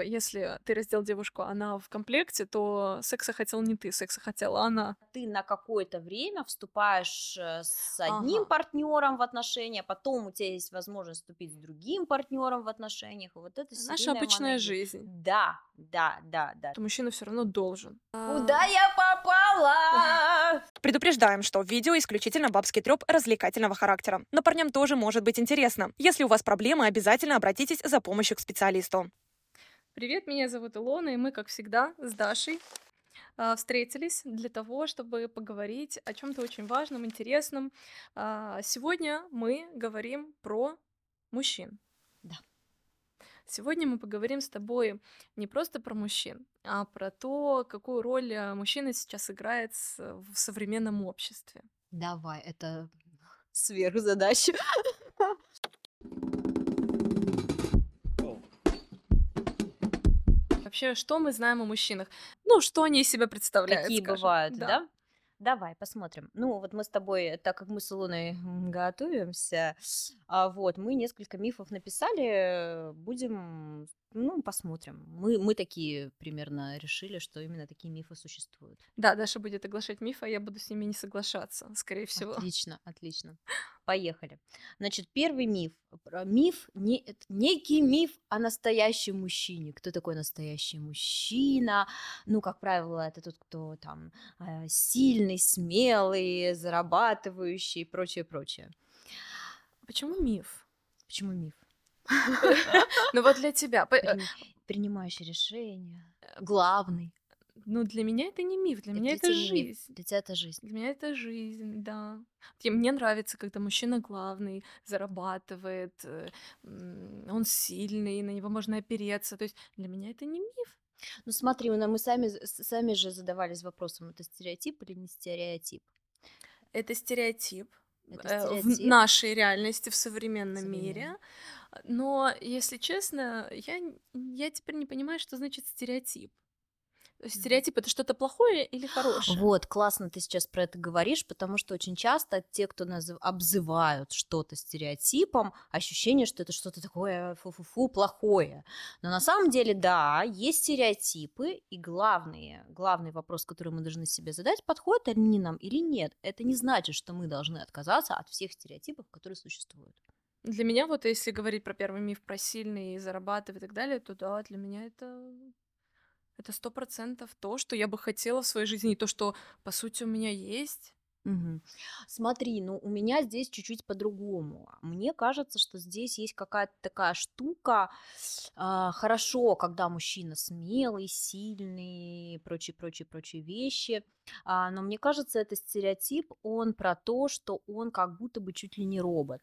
Типа, если ты раздел девушку, она в комплекте, то секса хотел не ты, секса хотела она. Ты на какое-то время вступаешь э, с одним Ага. партнером в отношения, потом у тебя есть возможность вступить с другим партнером в отношениях. И вот это Наша обычная моногамия. жизнь. Да, да, да, да. То мужчина все равно должен. Куда я попала? Предупреждаем, что видео исключительно бабский треп развлекательного характера. Но парням тоже может быть интересно. Если у вас проблемы, обязательно обратитесь за помощью к специалисту. Привет, меня зовут Илона, и мы, как всегда, с Дашей а, встретились для того, чтобы поговорить о чем-то очень важном, интересном. А, Сегодня мы говорим про мужчин. Да. Сегодня мы поговорим с тобой не просто про мужчин, а про то, какую роль а, мужчина сейчас играет с- в современном обществе. Давай, это сверхзадача. Вообще, что мы знаем о мужчинах? Ну, что они из себя представляют? Какие скажем. бывают, да? Давай, посмотрим. Ну, вот мы с тобой, так как мы с Илоной м, готовимся, а, вот, мы несколько мифов написали, будем, ну, посмотрим. Мы, мы такие примерно решили, что именно такие мифы существуют. Да, Даша будет оглашать мифы, а я буду с ними не соглашаться, скорее всего. Отлично, отлично. Поехали. Значит, первый миф. Миф, не, некий миф о настоящем мужчине. Кто такой настоящий мужчина? Ну, как правило, это тот, кто там э, сильный, смелый, зарабатывающий и прочее, прочее. Почему миф? Почему миф? Ну вот для тебя. э, Прин- Принимающий решения, главный. Ну для меня это не миф, для меня для это тебя не миф, жизнь. Для тебя это жизнь. Для меня это жизнь, да. Мне нравится, когда мужчина главный, зарабатывает, э, он сильный, на него можно опереться. То есть для меня это не миф. Ну смотри, ну, мы сами, сами же задавались вопросом, это стереотип или не стереотип? Это стереотип. Это э, В нашей реальности, в современном Современном. мире. Но, если честно, я, я теперь не понимаю, что значит стереотип. Стереотип это что-то плохое или хорошее? Вот, классно ты сейчас про это говоришь, потому что очень часто те, кто назыв- обзывают что-то стереотипом, ощущение, что это что-то такое фу-фу-фу плохое. Но на самом деле, да, есть стереотипы, и главный, главный вопрос, который мы должны себе задать, подходят они нам или нет. Это не значит, что мы должны отказаться от всех стереотипов, которые существуют. Для меня вот, если говорить про первый миф, про сильный, зарабатывать и так далее, то да, для меня это это сто процентов то, что я бы хотела в своей жизни, и то, что по сути у меня есть. Мгм. Смотри, ну у меня здесь чуть-чуть по-другому. Мне кажется, что здесь есть какая-то такая штука. а, хорошо, когда мужчина смелый, сильный, прочие, прочие, прочие вещи. А, но мне кажется, это стереотип, он про то, что он как будто бы чуть ли не робот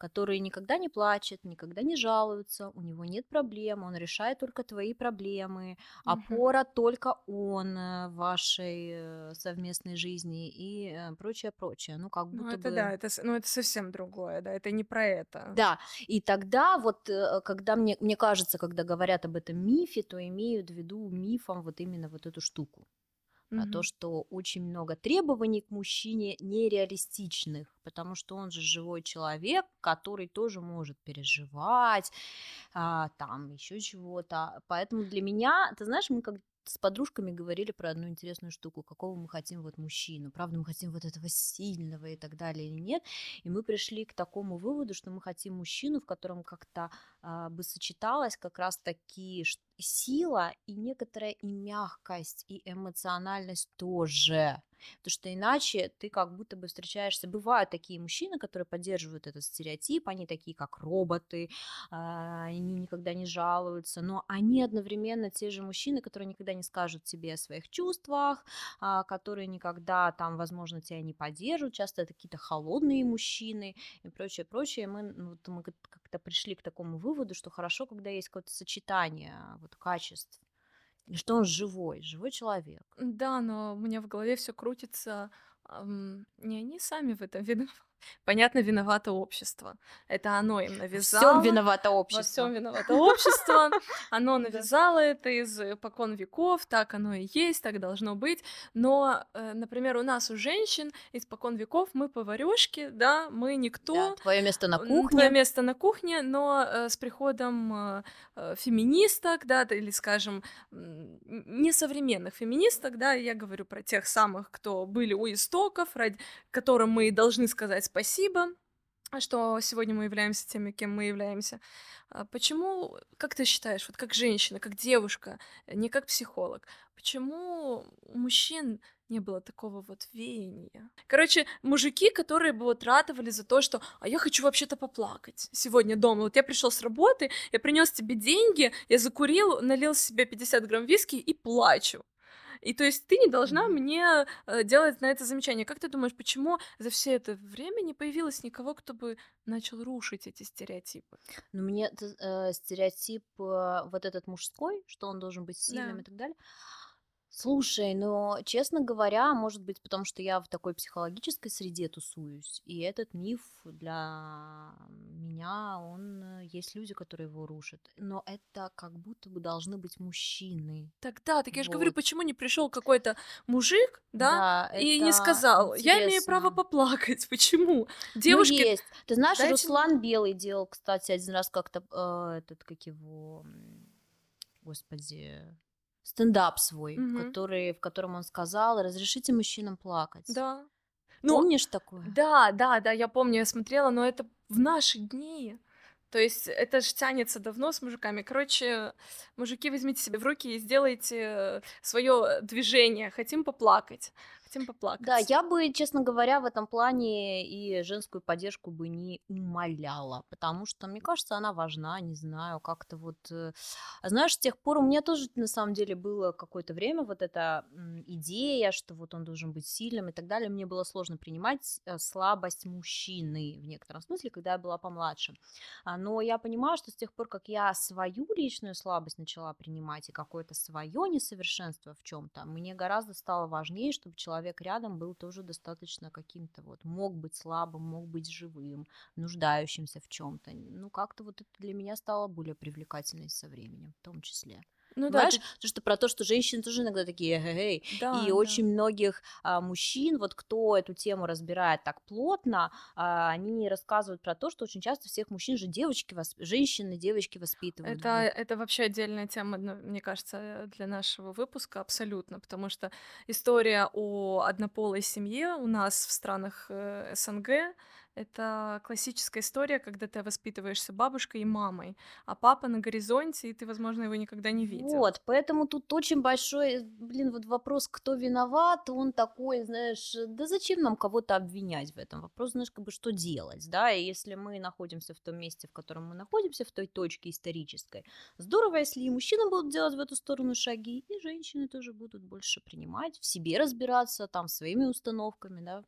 который никогда не плачет, никогда не жалуется, у него нет проблем, он решает только твои проблемы, Мгм. опора только он э, в вашей э, совместной жизни и э, прочее, прочее. Ну, как Ну будто это бы... да, это, ну это совсем другое, да, это не про это. Да, и тогда вот, когда мне, мне кажется, когда говорят об этом мифе, то имеют в виду мифом вот именно вот эту штуку. Про то, что очень много требований к мужчине нереалистичных, потому что он же живой человек, который тоже может переживать, а, там еще чего-то. Поэтому для меня, ты знаешь, мы как с подружками говорили про одну интересную штуку, какого мы хотим вот мужчину, правда мы хотим вот этого сильного и так далее или нет, и мы пришли к такому выводу, что мы хотим мужчину, в котором как-то бы сочеталась как раз таки сила и некоторая и мягкость, и эмоциональность тоже. Потому что иначе ты как будто бы встречаешься... Бывают такие мужчины, которые поддерживают этот стереотип, они такие как роботы, а, они никогда не жалуются, но они одновременно те же мужчины, которые никогда не скажут тебе о своих чувствах, а, которые никогда там, возможно, тебя не поддержат, часто это какие-то холодные мужчины и прочее, прочее. Мы, ну, вот мы как- как-то пришли к такому выводу, что хорошо, когда есть какое-то сочетание вот, качеств, и что он живой, живой человек. Да, но у меня в голове все крутится. ам, не они сами в этом виноваты. Понятно, виновато общество. Это оно им Всем навязало. виновато Во общество. всем виновато общество. Оно навязало это из э, покон веков, так оно и есть, так должно быть. Но, э, например, у нас у женщин из покон веков мы поварёшки, да, мы никто. Да, твое место на кухне. Твое место на кухне, но э, с приходом феминисток, да, или, скажем, несовременных феминисток, да, я говорю про тех самых, кто были у истоков, ради которым мы должны сказать спасибо, а что сегодня мы являемся теми, кем мы являемся. А Почему, как ты считаешь, вот как женщина, как девушка, э, не как психолог, почему у мужчин не было такого вот веяния? Короче, мужики, которые бы вот ратовали за то, что «а я хочу вообще-то поплакать сегодня дома». Вот я пришел с работы, я принес тебе деньги, я закурил, налил себе 50 грамм виски и плачу. И то есть ты не должна мне э, делать на это замечание. Как ты думаешь, почему за все это время не появилось никого, кто бы начал рушить эти стереотипы? Ну, мне э, стереотип э, вот этот мужской, что он должен быть сильным Да. и так далее. Слушай, но, честно говоря, может быть, потому что я в такой психологической среде тусуюсь, и этот миф для меня, он э, есть люди, которые его рушат. Но это как будто бы должны быть мужчины. Так да, так я же говорю, Вот. почему не пришел какой-то мужик, да, и не это сказал, я имею право интересно. поплакать. Почему? Ну, Девушки, есть. Ты знаешь, дайте Руслан Белый делал, кстати, один раз как-то э, этот, как его, м, господи, стендап свой, Мгм. который, в котором он сказал, разрешите мужчинам плакать. да. Ну, Помнишь такое? Да, да, да, я помню, я смотрела, но это в наши дни. То есть это ж тянется давно с мужиками. Короче, мужики, возьмите себя в руки и сделайте свое движение. Хотим поплакать. Хотим поплакать. Да, я бы, честно говоря, в этом плане и женскую поддержку бы не умоляла, потому что, мне кажется, она важна, не знаю, как-то вот... э, а Знаешь, с тех пор у меня тоже, на самом деле, было какое-то время вот эта идея, что вот он должен быть сильным и так далее. Мне было сложно принимать э, слабость мужчины в некотором смысле, когда я была помладше. А, Но я понимаю, что с тех пор, как я свою личную слабость начала принимать и какое-то свое несовершенство в чем-то, мне гораздо стало важнее, чтобы человек рядом был тоже достаточно каким-то вот, мог быть слабым, мог быть живым, нуждающимся в чем-то. Ну, как-то вот это для меня стало более привлекательной со временем, в том числе. Ну да, Знаешь, ты- потому что про то, что женщины тоже иногда такие, эй, да, и да. очень многих а, мужчин, вот кто эту тему разбирает так плотно, а, они рассказывают про то, что очень часто всех мужчин же девочки, восп- женщины, девочки воспитывают. Это, это вообще отдельная тема, ну, мне кажется, для нашего выпуска абсолютно, потому что история о однополой семье у нас в странах э, СНГ это классическая история, когда ты воспитываешься бабушкой и мамой, а папа на горизонте, и ты, возможно, его никогда не видел. Вот, поэтому тут очень большой, блин, вот вопрос, кто виноват, он такой, знаешь, да зачем нам кого-то обвинять в этом? Вопрос, знаешь, как бы что делать, да, и если мы находимся в том месте, в котором мы находимся, в той точке исторической, здорово, если и мужчины будут делать в эту сторону шаги, и женщины тоже будут больше принимать, в себе разбираться, там, своими установками, да,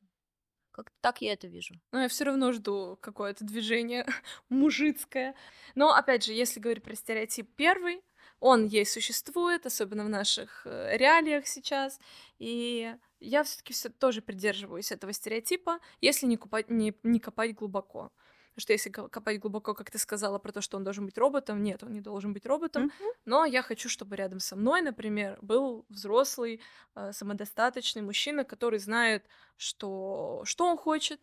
как так я это вижу. Но я все равно жду какое-то движение мужицкое. Но, опять же, если говорить про стереотип первый, он есть, существует, особенно в наших э, реалиях сейчас. И я все-таки все тоже придерживаюсь этого стереотипа, если не, купать, не, не копать глубоко. Потому что если ко- копать глубоко, как ты сказала про то, что он должен быть роботом, нет, он не должен быть роботом. Но я хочу, чтобы рядом со мной, например, был взрослый, э, самодостаточный мужчина, который знает, что, что он хочет.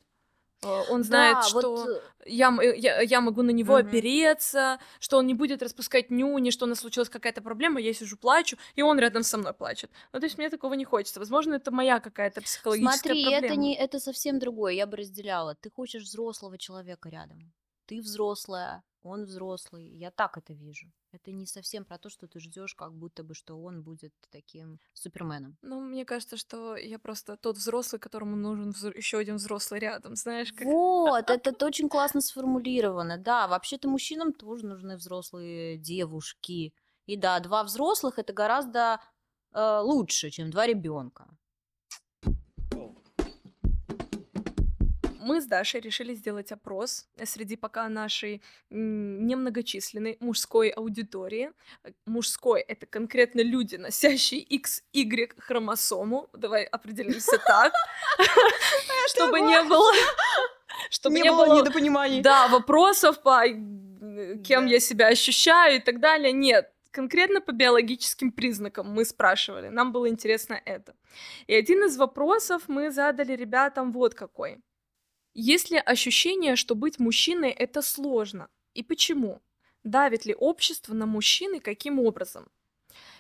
Э, Он знает, Да, что вот, э, я, э, я, я могу на него Мгм. опереться, что он не будет распускать нюни, что у нас случилась какая-то проблема, я сижу, плачу, и он рядом со мной плачет. Ну, то есть мне такого не хочется. Возможно, это моя какая-то психологическая Смотри, проблема. это не это совсем другое, я бы разделяла. Ты хочешь взрослого человека рядом. Ты взрослая, он взрослый. Я так это вижу. Это не совсем про то, что ты ждешь, как будто бы, что он будет таким суперменом. Ну, мне кажется, что я просто тот взрослый, которому нужен еще один взрослый рядом, знаешь, как... Вот, это очень классно сформулировано. Да, вообще-то мужчинам тоже нужны взрослые девушки. И да, два взрослых это гораздо э, лучше, чем два ребенка. Мы с Дашей решили сделать опрос среди пока нашей немногочисленной мужской аудитории. Э, Мужской — это конкретно люди, носящие XY хромосому. Давай определимся так, чтобы не было чтобы Не было недопониманий. да, вопросов по э, кем я себя ощущаю и так далее. Нет, конкретно по биологическим признакам мы спрашивали. Нам было интересно это. И один из вопросов мы задали ребятам вот какой. Есть ли ощущение, что быть мужчиной это сложно? И почему? Давит ли общество на мужчин и каким образом?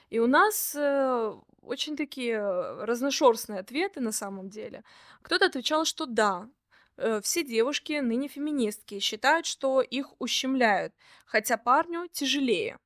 И у нас э, очень такие э, разношерстные ответы на самом деле. Кто-то отвечал, что да, э, все девушки, ныне феминистки, считают, что их ущемляют, хотя парню тяжелее.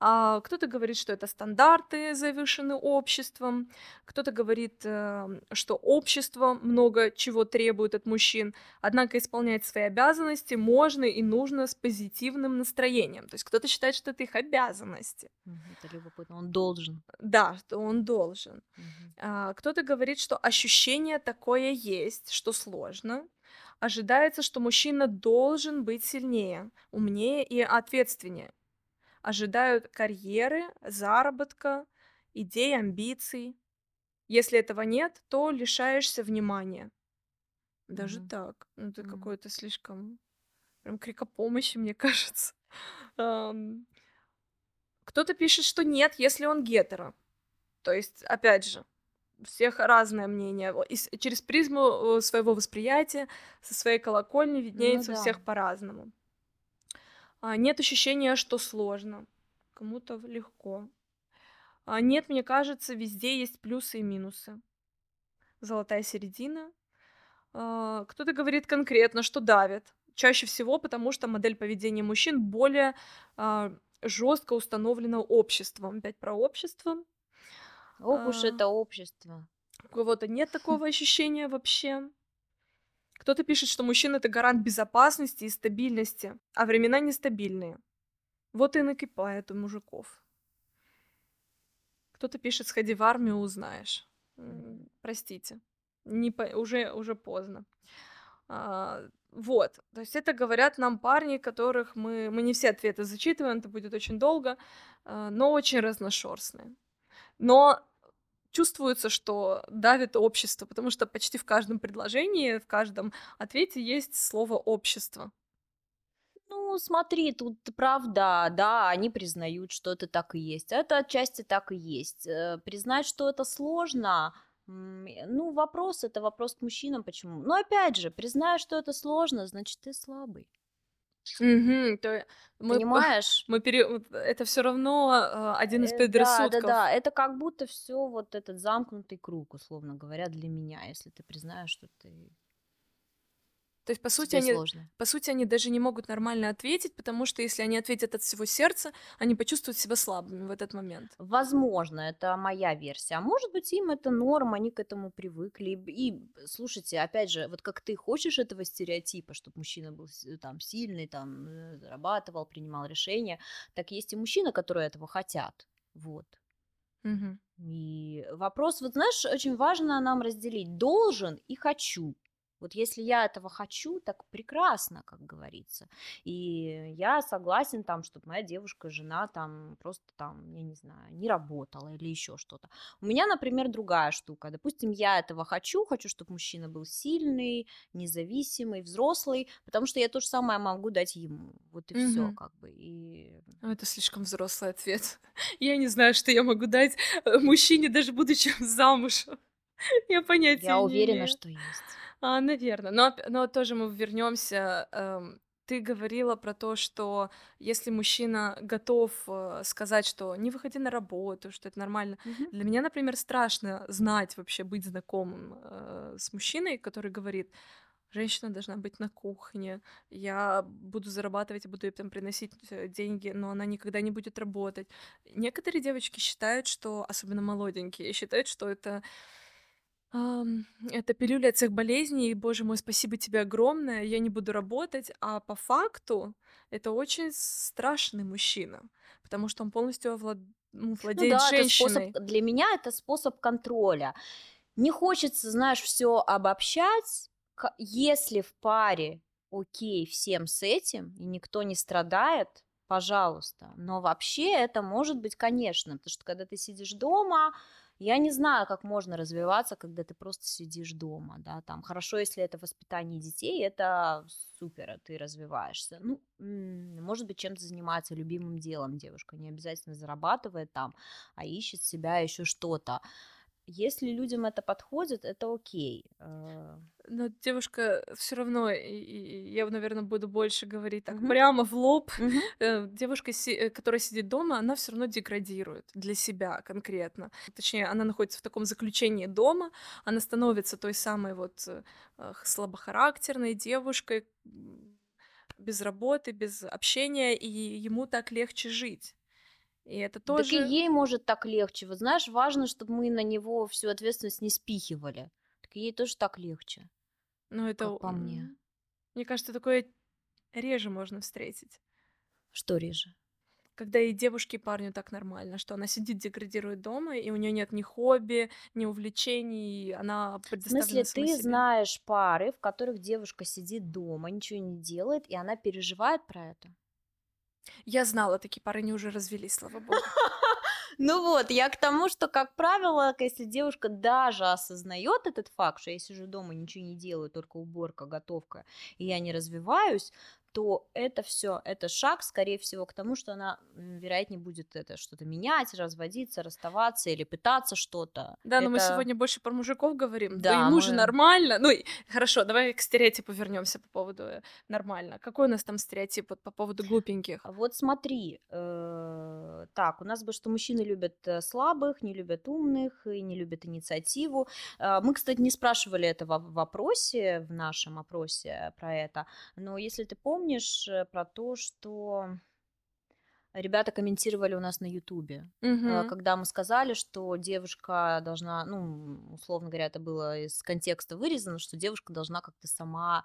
А кто-то говорит, что это стандарты завышены обществом, кто-то говорит, э, что общество много чего требует от мужчин, однако исполнять свои обязанности можно и нужно с позитивным настроением. То есть кто-то считает, что это их обязанности. Это любопытно. Он должен. Да, что он должен. А, кто-то говорит, что ощущение такое есть, что сложно. Ожидается, что мужчина должен быть сильнее, умнее и ответственнее. Ожидают карьеры, заработка, идей, амбиций. Если этого нет, то лишаешься внимания. Даже Мгм. так. Ну, это Мгм. какое-то слишком... Прям крик о помощи, мне кажется. Ам, Кто-то пишет, что нет, если он гетеро. То есть, опять же, у всех разное мнение. И через призму своего восприятия, со своей колокольни виднеется у да. всех по-разному. А, нет ощущения, что сложно. Кому-то легко. А, нет, мне кажется, везде есть плюсы и минусы. Золотая середина. А, кто-то говорит конкретно, что давит. Чаще всего, потому что модель поведения мужчин более жестко установлена обществом. Опять про общество. Ох уж А. это общество. У кого-то нет такого ощущения вообще. Кто-то пишет, что мужчина это гарант безопасности и стабильности, а времена нестабильные. Вот и накипает у мужиков. Кто-то пишет, сходи в армию, узнаешь. Простите, не по- уже, уже поздно. А, вот, то есть это говорят нам парни, которых мы, мы не все ответы зачитываем, это будет очень долго, а, но очень разношерстные. Но чувствуется, что давит общество, потому что почти в каждом предложении, в каждом ответе есть слово общество. Ну, смотри, тут правда, да, они признают, что это так и есть. Это отчасти так и есть. Э, Признать, что это сложно, э, ну, вопрос, это вопрос к мужчинам, почему. Но опять же, признаю, что это сложно, значит, ты слабый. Мгм, то е- мы, Понимаешь? мы пере... вот Это все равно э, один из Э, Да, предрассудков. да, да, это как будто все вот этот замкнутый круг, условно говоря, для меня, если ты признаешь, что ты То есть, по сути, тебе они, сложно. по сути, они даже не могут нормально ответить, потому что если они ответят от всего сердца, они почувствуют себя слабыми в этот момент. Возможно, это моя версия. А может быть, им это норм, они к этому привыкли. И, слушайте, опять же, вот как ты хочешь этого стереотипа, чтобы мужчина был там сильный, там э, зарабатывал, принимал решения, так есть и мужчины, которые этого хотят. Вот. Мгм. И вопрос, вот знаешь, очень важно нам разделить должен и хочу. Вот если я этого хочу, так прекрасно, как говорится. И я согласен там, чтобы моя девушка, жена там просто там, я не знаю, не работала или еще что-то. У меня, например, другая штука. Допустим, я этого хочу, хочу, чтобы мужчина был сильный, независимый, взрослый, потому что я то же самое могу дать ему. Вот и все, Мгм. как бы. И Это слишком взрослый ответ. Я не знаю, что я могу дать э, мужчине, даже будучи замужем. Я понятия я не уверена, имею. что есть. А, наверное. Но, оп- но тоже мы вернемся. Ты говорила про то, что если мужчина готов э, сказать, что не выходи на работу, что это нормально. Мгм. Для меня, например, страшно знать вообще, быть знакомым э, с мужчиной, который говорит, женщина должна быть на кухне, я буду зарабатывать и буду ей там приносить э, деньги, но она никогда не будет работать. Некоторые девочки считают, что, особенно молоденькие, считают, что это Ам, это пилюля от всех болезней, и, боже мой, спасибо тебе огромное, я не буду работать. А по факту это очень страшный мужчина, потому что он полностью овлад- ну, Ну владеет да, это способ, женщиной. для меня это способ контроля. Не хочется, знаешь, все обобщать. К- Если в паре окей всем с этим, и никто не страдает, пожалуйста. Но вообще это может быть, конечно, потому что когда ты сидишь дома, Я не знаю, как можно развиваться, когда ты просто сидишь дома, да, там, хорошо, если это воспитание детей, это супер, ты развиваешься. Ну, может быть, чем-то занимается любимым делом девушка, не обязательно зарабатывает там, а ищет себя еще что-то. Если людям это подходит, это окей. Э, Но девушка все равно, я, наверное, буду больше говорить так Мгм. прямо в лоб. Э, Девушка, э, которая сидит дома, она все равно деградирует для себя конкретно. Точнее, она находится в таком заключении дома, она становится той самой вот э, э, слабохарактерной девушкой, без работы, без общения, и ему так легче жить. И это Так и тоже... ей может так легче. Вот знаешь, важно, чтобы мы на него всю ответственность не спихивали. Так ей тоже так легче, Ну, это... как по мне. Мне кажется, такое реже можно встретить. Что реже? Когда и девушке, и парню так нормально, что она сидит, деградирует дома, и у нее нет ни хобби, ни увлечений, и она В предоставлена смысле, самой ты себе. знаешь пары, в которых девушка сидит дома, ничего не делает, и она переживает про это? Я знала, такие пары, они уже развелись, слава богу. Ну вот, я к тому, что, как правило, если девушка даже осознает этот факт, что я сижу дома, ничего не делаю, только уборка, готовка, и я не развиваюсь, то это все, это шаг, скорее всего, к тому, что она, вероятнее, будет это что-то менять, разводиться, расставаться или пытаться что-то. Да, но мы Это- сегодня больше про мужиков говорим. Да, Да, ему же мы- нормально. Ну, и- хорошо, давай к стереотипу вернемся по поводу э, нормально. Какой у нас там стереотип вот по поводу глупеньких? А Вот смотри, э, так, у нас бы, что мужчины любят э, слабых, не любят умных и не любят инициативу. Э, Мы, кстати, не спрашивали этого в вопросе, в нашем опросе про это, но если ты помнишь э, про то, что ребята комментировали у нас на Ютубе, Мгм. когда мы сказали, что девушка должна, ну, условно говоря, это было из контекста вырезано, что девушка должна как-то сама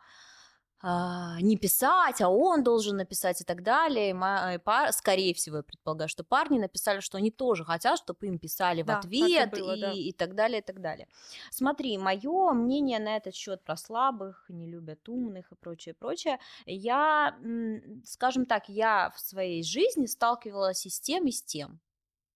не писать, а он должен написать и так далее. И и пар- Скорее всего, я предполагаю, что парни написали, что они тоже хотят, чтобы им писали в Да, так и ответ было, и, да. и так далее, и так далее. Смотри, мое мнение на этот счет про слабых, не любят умных и прочее, прочее. Я, скажем так, я в своей жизни сталкивалась и с тем, и с тем.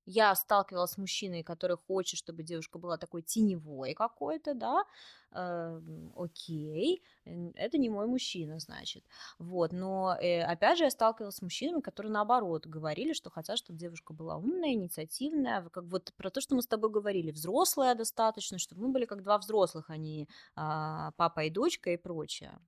Я сталкивалась с мужчиной, который хочет, чтобы девушка была такой теневой какой-то, да, эм, окей, это не мой мужчина, значит, вот, но, э, опять же, я сталкивалась с мужчинами, которые, наоборот, говорили, что хотят, чтобы девушка была умная, инициативная, как вот про то, что мы с тобой говорили, взрослая достаточно, чтобы мы были как два взрослых, а не а, папа и дочка и прочее.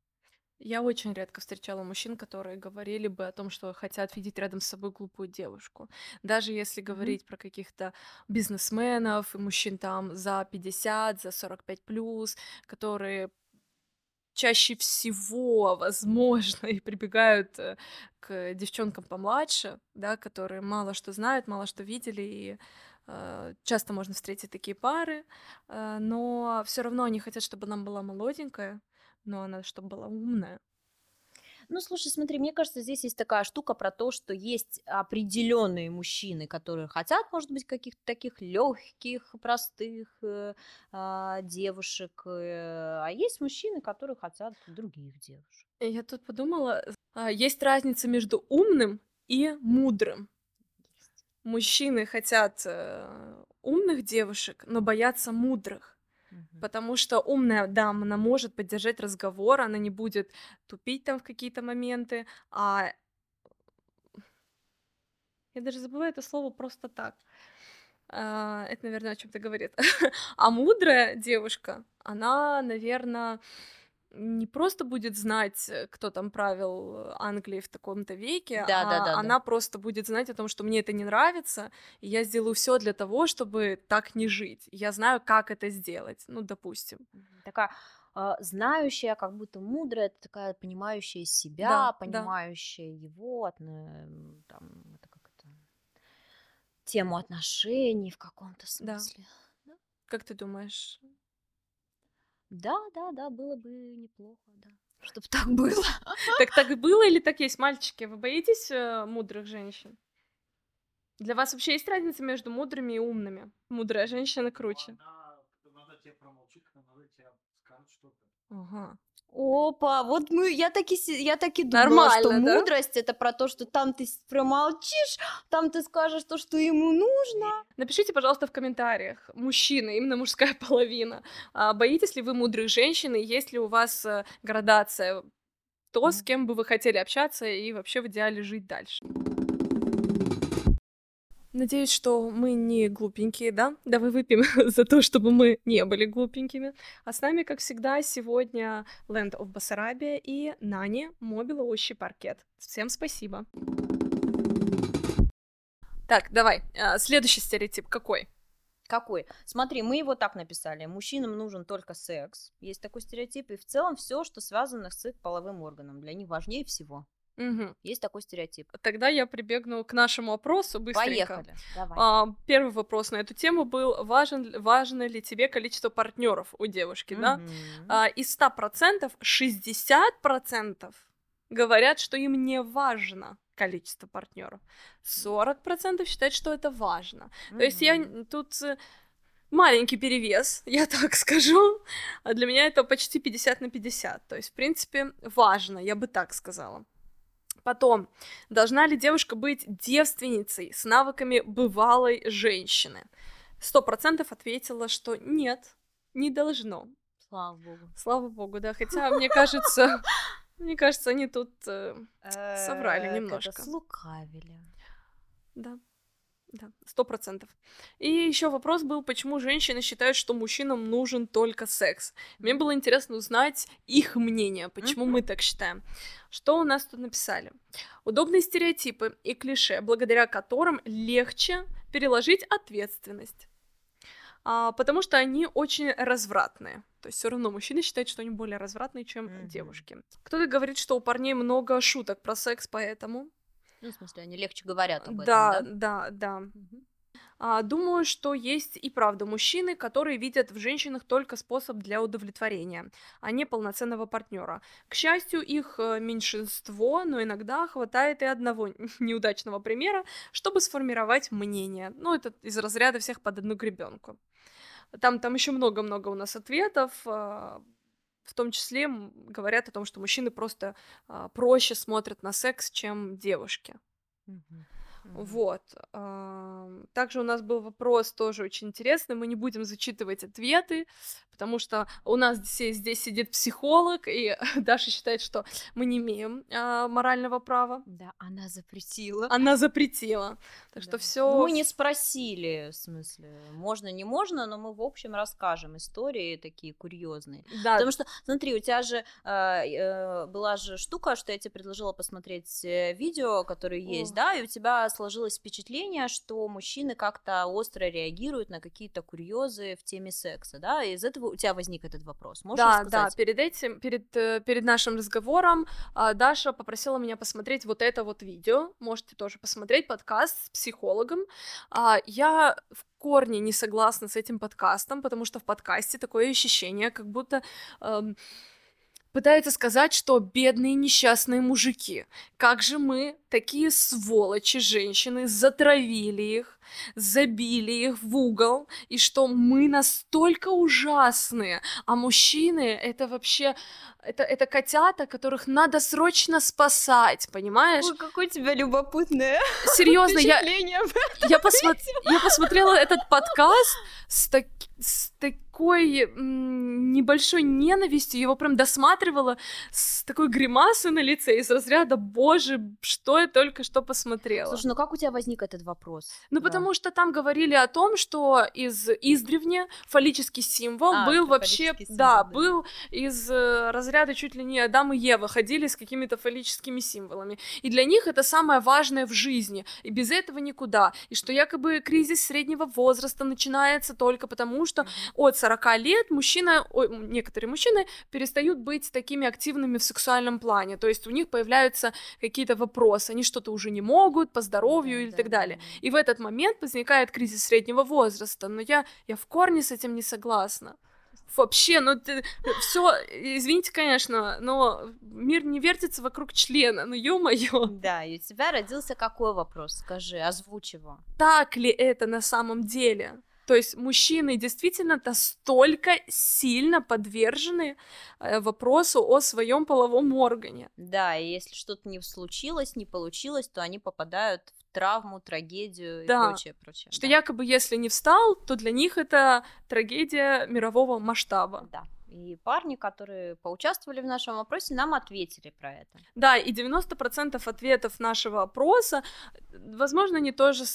Я очень редко встречала мужчин, которые говорили бы о том, что хотят видеть рядом с собой глупую девушку. Даже если Мгм. говорить про каких-то бизнесменов и мужчин там за 50, за 45 плюс, которые чаще всего, возможно, и прибегают э, к девчонкам помладше, да, которые мало что знают, мало что видели, и э, часто можно встретить такие пары, э, но все равно они хотят, чтобы она была молоденькая, но она чтобы была умная. Ну, слушай, смотри, мне кажется, здесь есть такая штука про то, что есть определенные мужчины, которые хотят, может быть, каких-то таких легких, простых э, а, девушек, э, а есть мужчины, которые хотят других девушек. Я тут подумала, а, есть разница между умным и мудрым. Есть. Мужчины хотят э, умных девушек, но боятся мудрых. Потому что умная дама, она может поддержать разговор, она не будет тупить там в какие-то моменты, а я даже забываю это слово просто так. А, это, наверное, о чем-то говорит. А мудрая девушка, она, наверное, не просто будет знать, э, кто там правил Англией в таком-то веке, Да, да, а да, да. она просто будет знать о том, что мне это не нравится, и я сделаю все для того, чтобы так не жить. Я знаю, как это сделать. Ну, допустим. Такая а, знающая, как будто мудрая, такая понимающая себя, Да, да. понимающая его, отно- м, там, это как это, тему отношений в каком-то Да. смысле. Как ты думаешь? Да, да, да, было бы неплохо, да. Чтобы так было. Так так и было или так есть, мальчики? Вы боитесь э, мудрых женщин? Для вас вообще есть разница между мудрыми и умными? Мудрая женщина круче. Она, надо тебе промолчит, она тебе скажет что-то. Ага. Опа, вот мы, я таки, си- я таки думала, Нормально, что да? мудрость это про то, что там ты промолчишь, там ты скажешь то, что ему нужно. Напишите, пожалуйста, в комментариях, мужчины, именно мужская половина, а, боитесь ли вы мудрых женщин, и есть ли у вас э, градация то, с кем бы вы хотели общаться и вообще в идеале жить дальше. Надеюсь, что мы не глупенькие, да? Давай выпьем за то, чтобы мы не были глупенькими. А с нами, как всегда, сегодня Land of Басарабия и Нани, Мобила Ощи Паркет. Всем спасибо. Так, давай. а, Следующий стереотип какой? Какой? Смотри, мы его так написали. Мужчинам нужен только секс. Есть такой стереотип. И в целом все, что связано с их половым органом. Для них важнее всего. Мгм. Есть такой стереотип. Тогда я прибегну к нашему опросу быстренько. Поехали. Давай. А, первый вопрос на эту тему был, важен, важно ли тебе количество партнеров у девушки, да? Мгм. А, из 100% 60% говорят, что им не важно количество партнеров. 40% считают, что это важно. То есть я тут э, маленький перевес, я так скажу. А для меня это почти 50 на 50. То есть, в принципе, важно, я бы так сказала. Потом, должна ли девушка быть девственницей с навыками бывалой женщины? Сто процентов ответила, что нет, не должно. Слава богу. Слава богу, да. Хотя, мне кажется, мне кажется, они тут... э, Соврали Э, немножко. как-то Слукавили. Да, да, сто процентов. И еще вопрос был, почему женщины считают, что мужчинам нужен только секс. Мне было интересно узнать их мнение, почему Мгм. мы так считаем. Что у нас тут написали? Удобные стереотипы и клише, благодаря которым легче переложить ответственность. А, потому что они очень развратные. То есть все равно мужчины считают, что они более развратные, чем Мгм. девушки. Кто-то говорит, что у парней много шуток про секс, поэтому. Ну, в смысле, они легче говорят об этом, да, да? да, да. Мгм. А, думаю, что есть и правда мужчины, которые видят в женщинах только способ для удовлетворения, а не полноценного партнера. К счастью, их э, меньшинство, но иногда хватает и одного неудачного примера, чтобы сформировать мнение. Ну, это из разряда всех под одну гребенку. Там, там еще много-много у нас ответов. В том числе говорят о том, что мужчины просто а, проще смотрят на секс, чем девушки. Мгм. Мгм. Вот. Также у нас был вопрос тоже очень интересный. Мы не будем зачитывать ответы, потому что у нас здесь, здесь сидит психолог, и Даша считает, что мы не имеем а, морального права. Да, она запретила. Она запретила. Так что Да. все. Ну, мы не спросили, в смысле, можно, не можно, но мы, в общем, расскажем истории такие курьезные. Да, Потому что, смотри, у тебя же э, э, была же штука, что я тебе предложила посмотреть э, видео, которые есть, да, и у тебя сложилось впечатление, что мужчины как-то остро реагируют на какие-то курьезы в теме секса, да, и из этого у тебя возник этот вопрос. Можешь да, рассказать? да, перед этим, перед, э, перед нашим разговором а, Даша попросила меня посмотреть вот это вот видео. Можете тоже посмотреть подкаст с психологом. А, я в корне не согласна с этим подкастом, потому что в подкасте такое ощущение, как будто эм, пытается сказать, что бедные несчастные мужики, как же мы, такие сволочи женщины, затравили их, забили их в угол, и что мы настолько ужасные, а мужчины это вообще, это, это котята, которых надо срочно спасать, понимаешь? Ой, какое у тебя любопытное Серьезно, я, я, посмо- я посмотрела этот подкаст с, так- с такой м, небольшой ненавистью, его прям досматривала с такой гримасой на лице из разряда «Боже, что я только что посмотрела». Слушай, ну как у тебя возник этот вопрос? Ну, Да. потому что там говорили о том, что из издревне фаллический символ А, был вообще, фаллический да, символ, да. был из э, разряда чуть ли не Адам и Ева ходили с какими-то фаллическими символами. И для них это самое важное в жизни, и без этого никуда. И что якобы кризис среднего возраста начинается только потому, что от 40 лет мужчина, ой, некоторые мужчины перестают быть такими активными в сексуальном плане. То есть у них появляются какие-то вопросы, они что-то уже не могут по здоровью Да, или да, так да, далее. да. И в этот момент возникает кризис среднего возраста. Но я, я в корне с этим не согласна. Вообще, ну все, извините, конечно, но мир не вертится вокруг члена, ну ё-моё. Да, и у тебя родился какой вопрос? Скажи, озвучь его. Так ли это на самом деле? То есть мужчины действительно настолько сильно подвержены э, вопросу о своем половом органе. Да, и если что-то не случилось, не получилось, то они попадают в травму, трагедию и Да. прочее, прочее. Что да. якобы если не встал, то для них это трагедия мирового масштаба. Да. И парни, которые поучаствовали в нашем опросе, нам ответили про это. Да, и 90% ответов нашего опроса, возможно, они тоже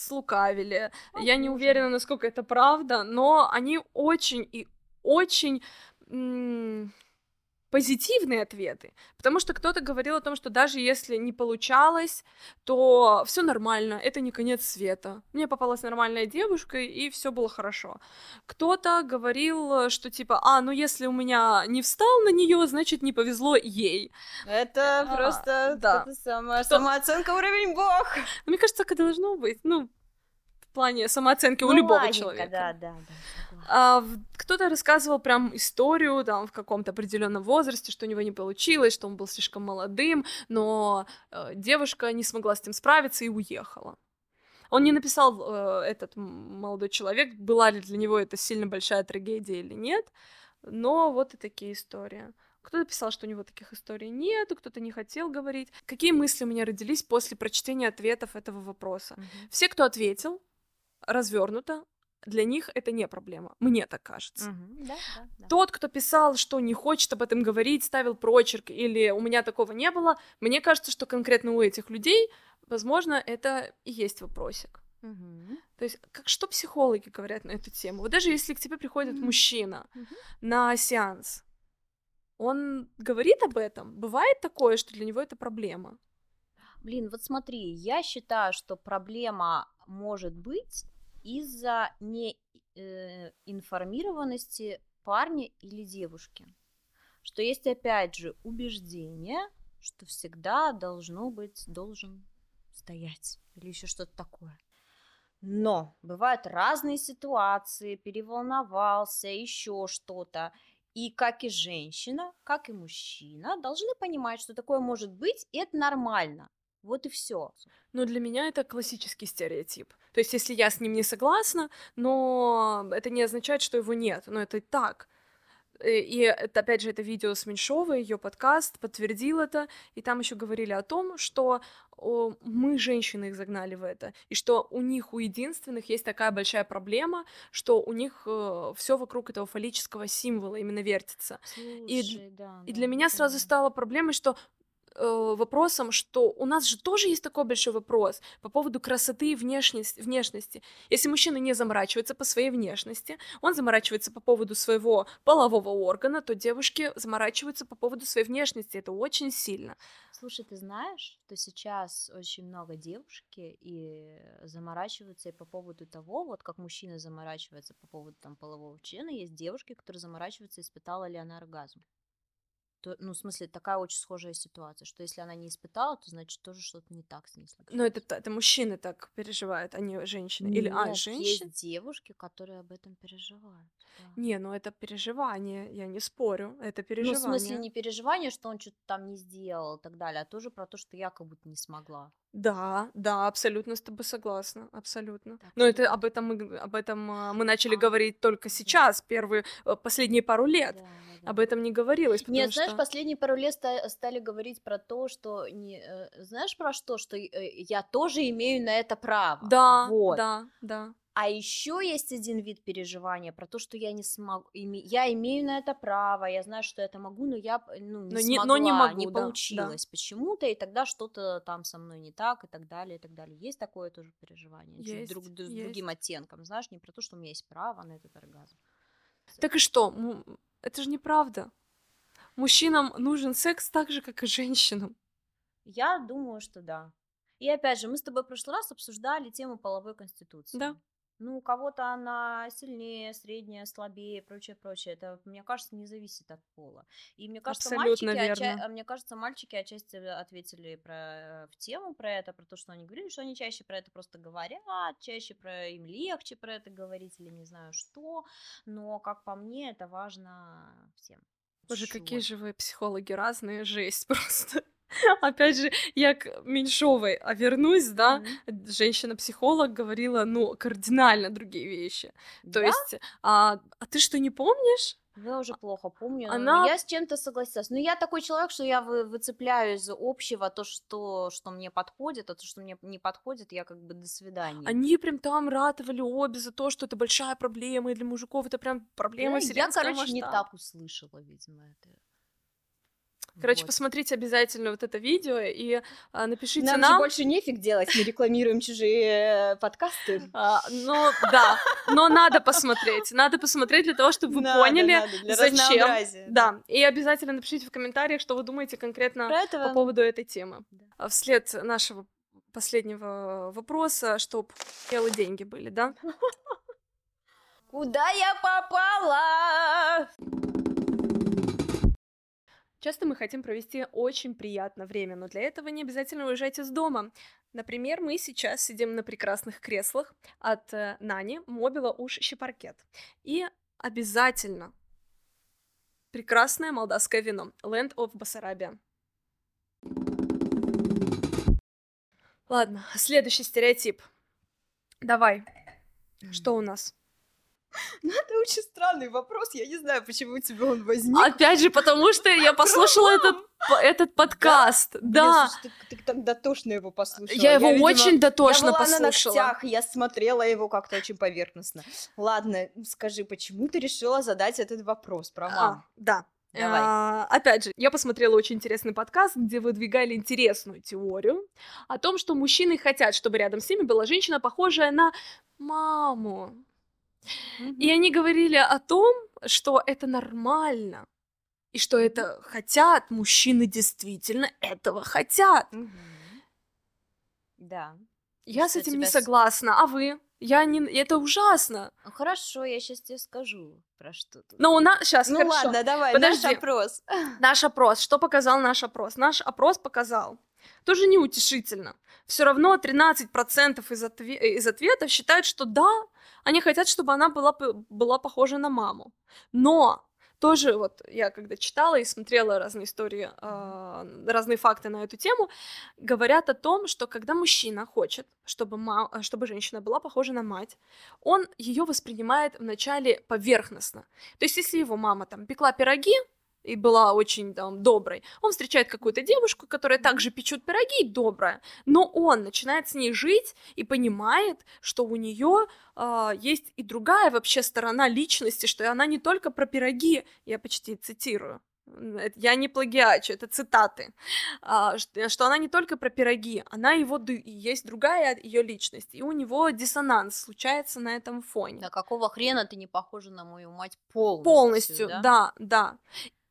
слукавили. Я не Возможно. уверена, насколько это правда, но они очень и очень позитивные ответы. Потому что кто-то говорил о том, что даже если не получалось, то все нормально, это не конец света. Мне попалась нормальная девушка, и все было хорошо. Кто-то говорил, что типа, а, ну если у меня не встал на нее, значит не повезло ей. Это А, просто да. это самое, Кто- самооценка уровень бог. Но мне кажется, так и должно быть. Ну, в плане самооценки у Ну, любого человека. Да, да, да. А, кто-то рассказывал прям историю там в каком-то определенном возрасте, что у него не получилось, что он был слишком молодым, но э, девушка не смогла с этим справиться и уехала. Он не написал, э, этот молодой человек, была ли для него это сильно большая трагедия или нет, но вот и такие истории. Кто-то писал, что у него таких историй нету, кто-то не хотел говорить. Какие мысли у меня родились после прочтения ответов этого вопроса? Все, кто ответил, развернуто, для них это не проблема. Мне так кажется. Мгм. Да, да, да. Тот, кто писал, что не хочет об этом говорить, ставил прочерк или у меня такого не было, мне кажется, что конкретно у этих людей, возможно, это и есть вопросик. Мгм. То есть, как, что психологи говорят на эту тему? Вот даже если к тебе приходит Мгм. мужчина Мгм. на сеанс, он говорит об этом? Бывает такое, что для него это проблема? Блин, вот смотри, я считаю, что проблема может быть из-за неинформированности парня или девушки. Что есть, опять же, убеждение, что всегда должно быть, должен стоять или еще что-то такое. Но бывают разные ситуации, переволновался, еще что-то. И как и женщина, как и мужчина должны понимать, что такое может быть, и это нормально. Вот и все. Но для меня это классический стереотип. То есть, если я с ним не согласна, но это не означает, что его нет. Но это так. Э, И это, опять же, это видео с Меньшовой, ее подкаст подтвердил это, и там еще говорили о том, что о, мы, женщины, их загнали в это, и что у них, у единственных, есть такая большая проблема, что у них все вокруг этого фаллического символа именно вертится. И Слушай, да, И да, для меня да. сразу стало проблемой, что э, вопросом, что у нас же тоже есть такой большой вопрос по поводу красоты и внешности. внешности. Если мужчина не заморачивается по своей внешности, он заморачивается по поводу своего полового органа, то девушки заморачиваются по поводу своей внешности. Это очень сильно. Слушай, ты знаешь, что сейчас очень много девушки и заморачиваются и по поводу того, вот как мужчина заморачивается по поводу там полового члена, есть девушки, которые заморачиваются, испытала ли она оргазм. То, ну, в смысле, такая очень схожая ситуация, что если она не испытала, то значит тоже что-то не так с ней случилось. Но это, это мужчины так переживают, а не женщины. Или, а, Нет, женщины? есть девушки, которые об этом переживают. да. Не, ну это переживание, я не спорю, это Ну, в переживание. смысле, не переживание, что он что-то там не сделал и так далее, а тоже про то, что я как будто не смогла. Да, да, абсолютно с тобой согласна, абсолютно. Так Но что это об этом мы об этом а, мы начали А, говорить только сейчас, первые э, последние пару лет. Да, да. Об этом не говорилось, Нет, что знаешь, последние пару лет ста- стали говорить про то, что не, э, знаешь про что, что э, я тоже имею на это право. да, вот. да, да. А еще есть один вид переживания про то, что я не смогу, я имею на это право, я знаю, что я это могу, но я ну, не Но не- смогла, но не могу, да, да. получилось почему-то, и тогда что-то там со мной не так, и так далее, и так далее. Есть такое тоже переживание, Есть, друг, д- с есть. другим оттенком, знаешь, не про то, что у меня есть право на этот оргазм. Так и что? Это же неправда. Мужчинам нужен секс так же, как и женщинам. Я думаю, что да. И опять же, мы с тобой в прошлый раз обсуждали тему половой конституции. Да. Ну, у кого-то она сильнее, средняя, слабее, прочее, прочее. Это, мне кажется, не зависит от пола. И мне кажется, Абсолютно мальчики, отча- верно. а мне кажется, мальчики отчасти ответили про, э, в тему про это, про то, что они говорили, что они чаще про это просто говорят, чаще про им легче про это говорить или не знаю что. Но, как по мне, это важно всем. Боже, Чего? какие же вы психологи разные, жесть просто. Опять же, я к Меньшовой а вернусь, да, Мгм. женщина-психолог говорила, ну, кардинально другие вещи. То Да? есть, а, а ты что, не помнишь? Я уже плохо помню. но Она Я с чем-то согласилась. Но я такой человек, что я вы- выцепляю из общего то, что, что мне подходит, а то, что мне не подходит, я как бы до свидания. Они прям там ратовали обе за то, что это большая проблема, и для мужиков это прям проблема я, вселенского короче, не масштаба. так услышала, видимо, это. Короче, Вот. посмотрите обязательно вот это видео и а, напишите Нам, нам. же больше нефиг делать, мы рекламируем чужие э, подкасты. А, но да, но надо посмотреть, надо посмотреть для того, чтобы вы Надо, поняли, надо, для зачем. Да, и обязательно напишите в комментариях, что вы думаете конкретно по поводу этой темы. Да. А Вслед нашего последнего вопроса, чтоб белые деньги были, да? Куда я попала? Часто мы хотим провести очень приятное время, но для этого не обязательно уезжать из дома. Например, мы сейчас сидим на прекрасных креслах от Нани Мобила Уж Щепаркет. И обязательно прекрасное молдавское вино Land of Басарабия. Ладно, следующий стереотип. Давай, что у нас? Ну, это очень странный вопрос, я не знаю, почему у тебя он возник. Опять же, потому что я послушала этот, этот подкаст. Да, слушай, ты, ты так дотошно его послушала. я его видимо, очень дотошно я была на послушала. ногтях, я смотрела его как-то очень поверхностно. Ладно, скажи, почему ты решила задать этот вопрос про А, маму? да. Давай. А, опять же, я посмотрела очень интересный подкаст, где выдвигали интересную теорию о том, что мужчины хотят, чтобы рядом с ними была женщина, похожая на маму. И они говорили о том, что это нормально, и что это хотят, мужчины действительно этого хотят. Мгм. Да. Я с что этим не тебя с- согласна, а вы? Я не... Это ужасно. Ну, Хорошо, я сейчас тебе скажу, про что тут. Но у нас... Сейчас, ну хорошо. ладно, давай, Подожди. наш опрос. Наш опрос. Что показал наш опрос? Наш опрос показал. Тоже неутешительно. Все равно 13% из, отве- э, из ответов считают, что да, они хотят, чтобы она была, была похожа на маму. Но тоже вот я когда читала и смотрела разные истории, а, разные факты на эту тему, говорят о том, что когда мужчина хочет, чтобы, ма- э, чтобы женщина была похожа на мать, он ее воспринимает вначале поверхностно. То есть если его мама там пекла пироги, и была очень там доброй. Он встречает какую-то девушку, которая также печет пироги и добрая, но он начинает с ней жить и понимает, что у нее есть и другая вообще сторона личности, что она не только про пироги, я почти цитирую, я не плагиачу, это цитаты, а, ш- что она не только про пироги, она его есть другая ее личность, и у него диссонанс случается на этом фоне. Да какого хрена ты не похожа на мою мать полностью? Полностью, да? да, да.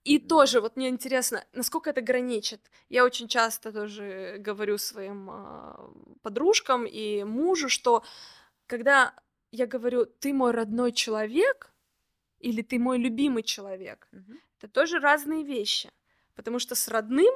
И тоже, вот мне интересно, насколько это граничит. Я очень часто тоже говорю своим а, подружкам и мужу, что когда я говорю, ты мой родной человек, или ты мой любимый человек, Мгм. это тоже разные вещи. Потому что с родным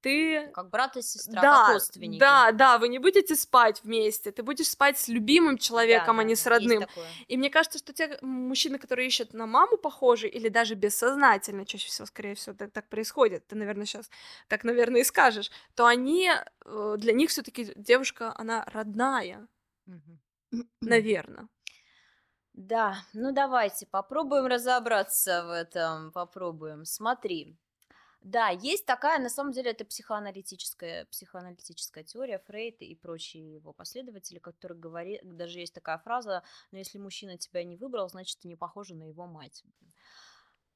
ты Как брат и сестра, да, как родственники. да, да, вы не будете спать вместе, ты будешь спать с любимым человеком, Да, а не да, с да, родным. И мне кажется, что те мужчины, которые ищут на маму похожие, или даже бессознательно, чаще всего, скорее всего, так, так происходит, ты, наверное, сейчас так, наверное, и скажешь, то они, э, для них все таки девушка, она родная, Мгм. наверное. Да, ну давайте попробуем разобраться в этом, попробуем. Смотри, да, есть такая, на самом деле, это психоаналитическая, психоаналитическая теория, Фрейд и прочие его последователи, которые говорят, даже есть такая фраза, но если мужчина тебя не выбрал, значит, ты не похожа на его мать.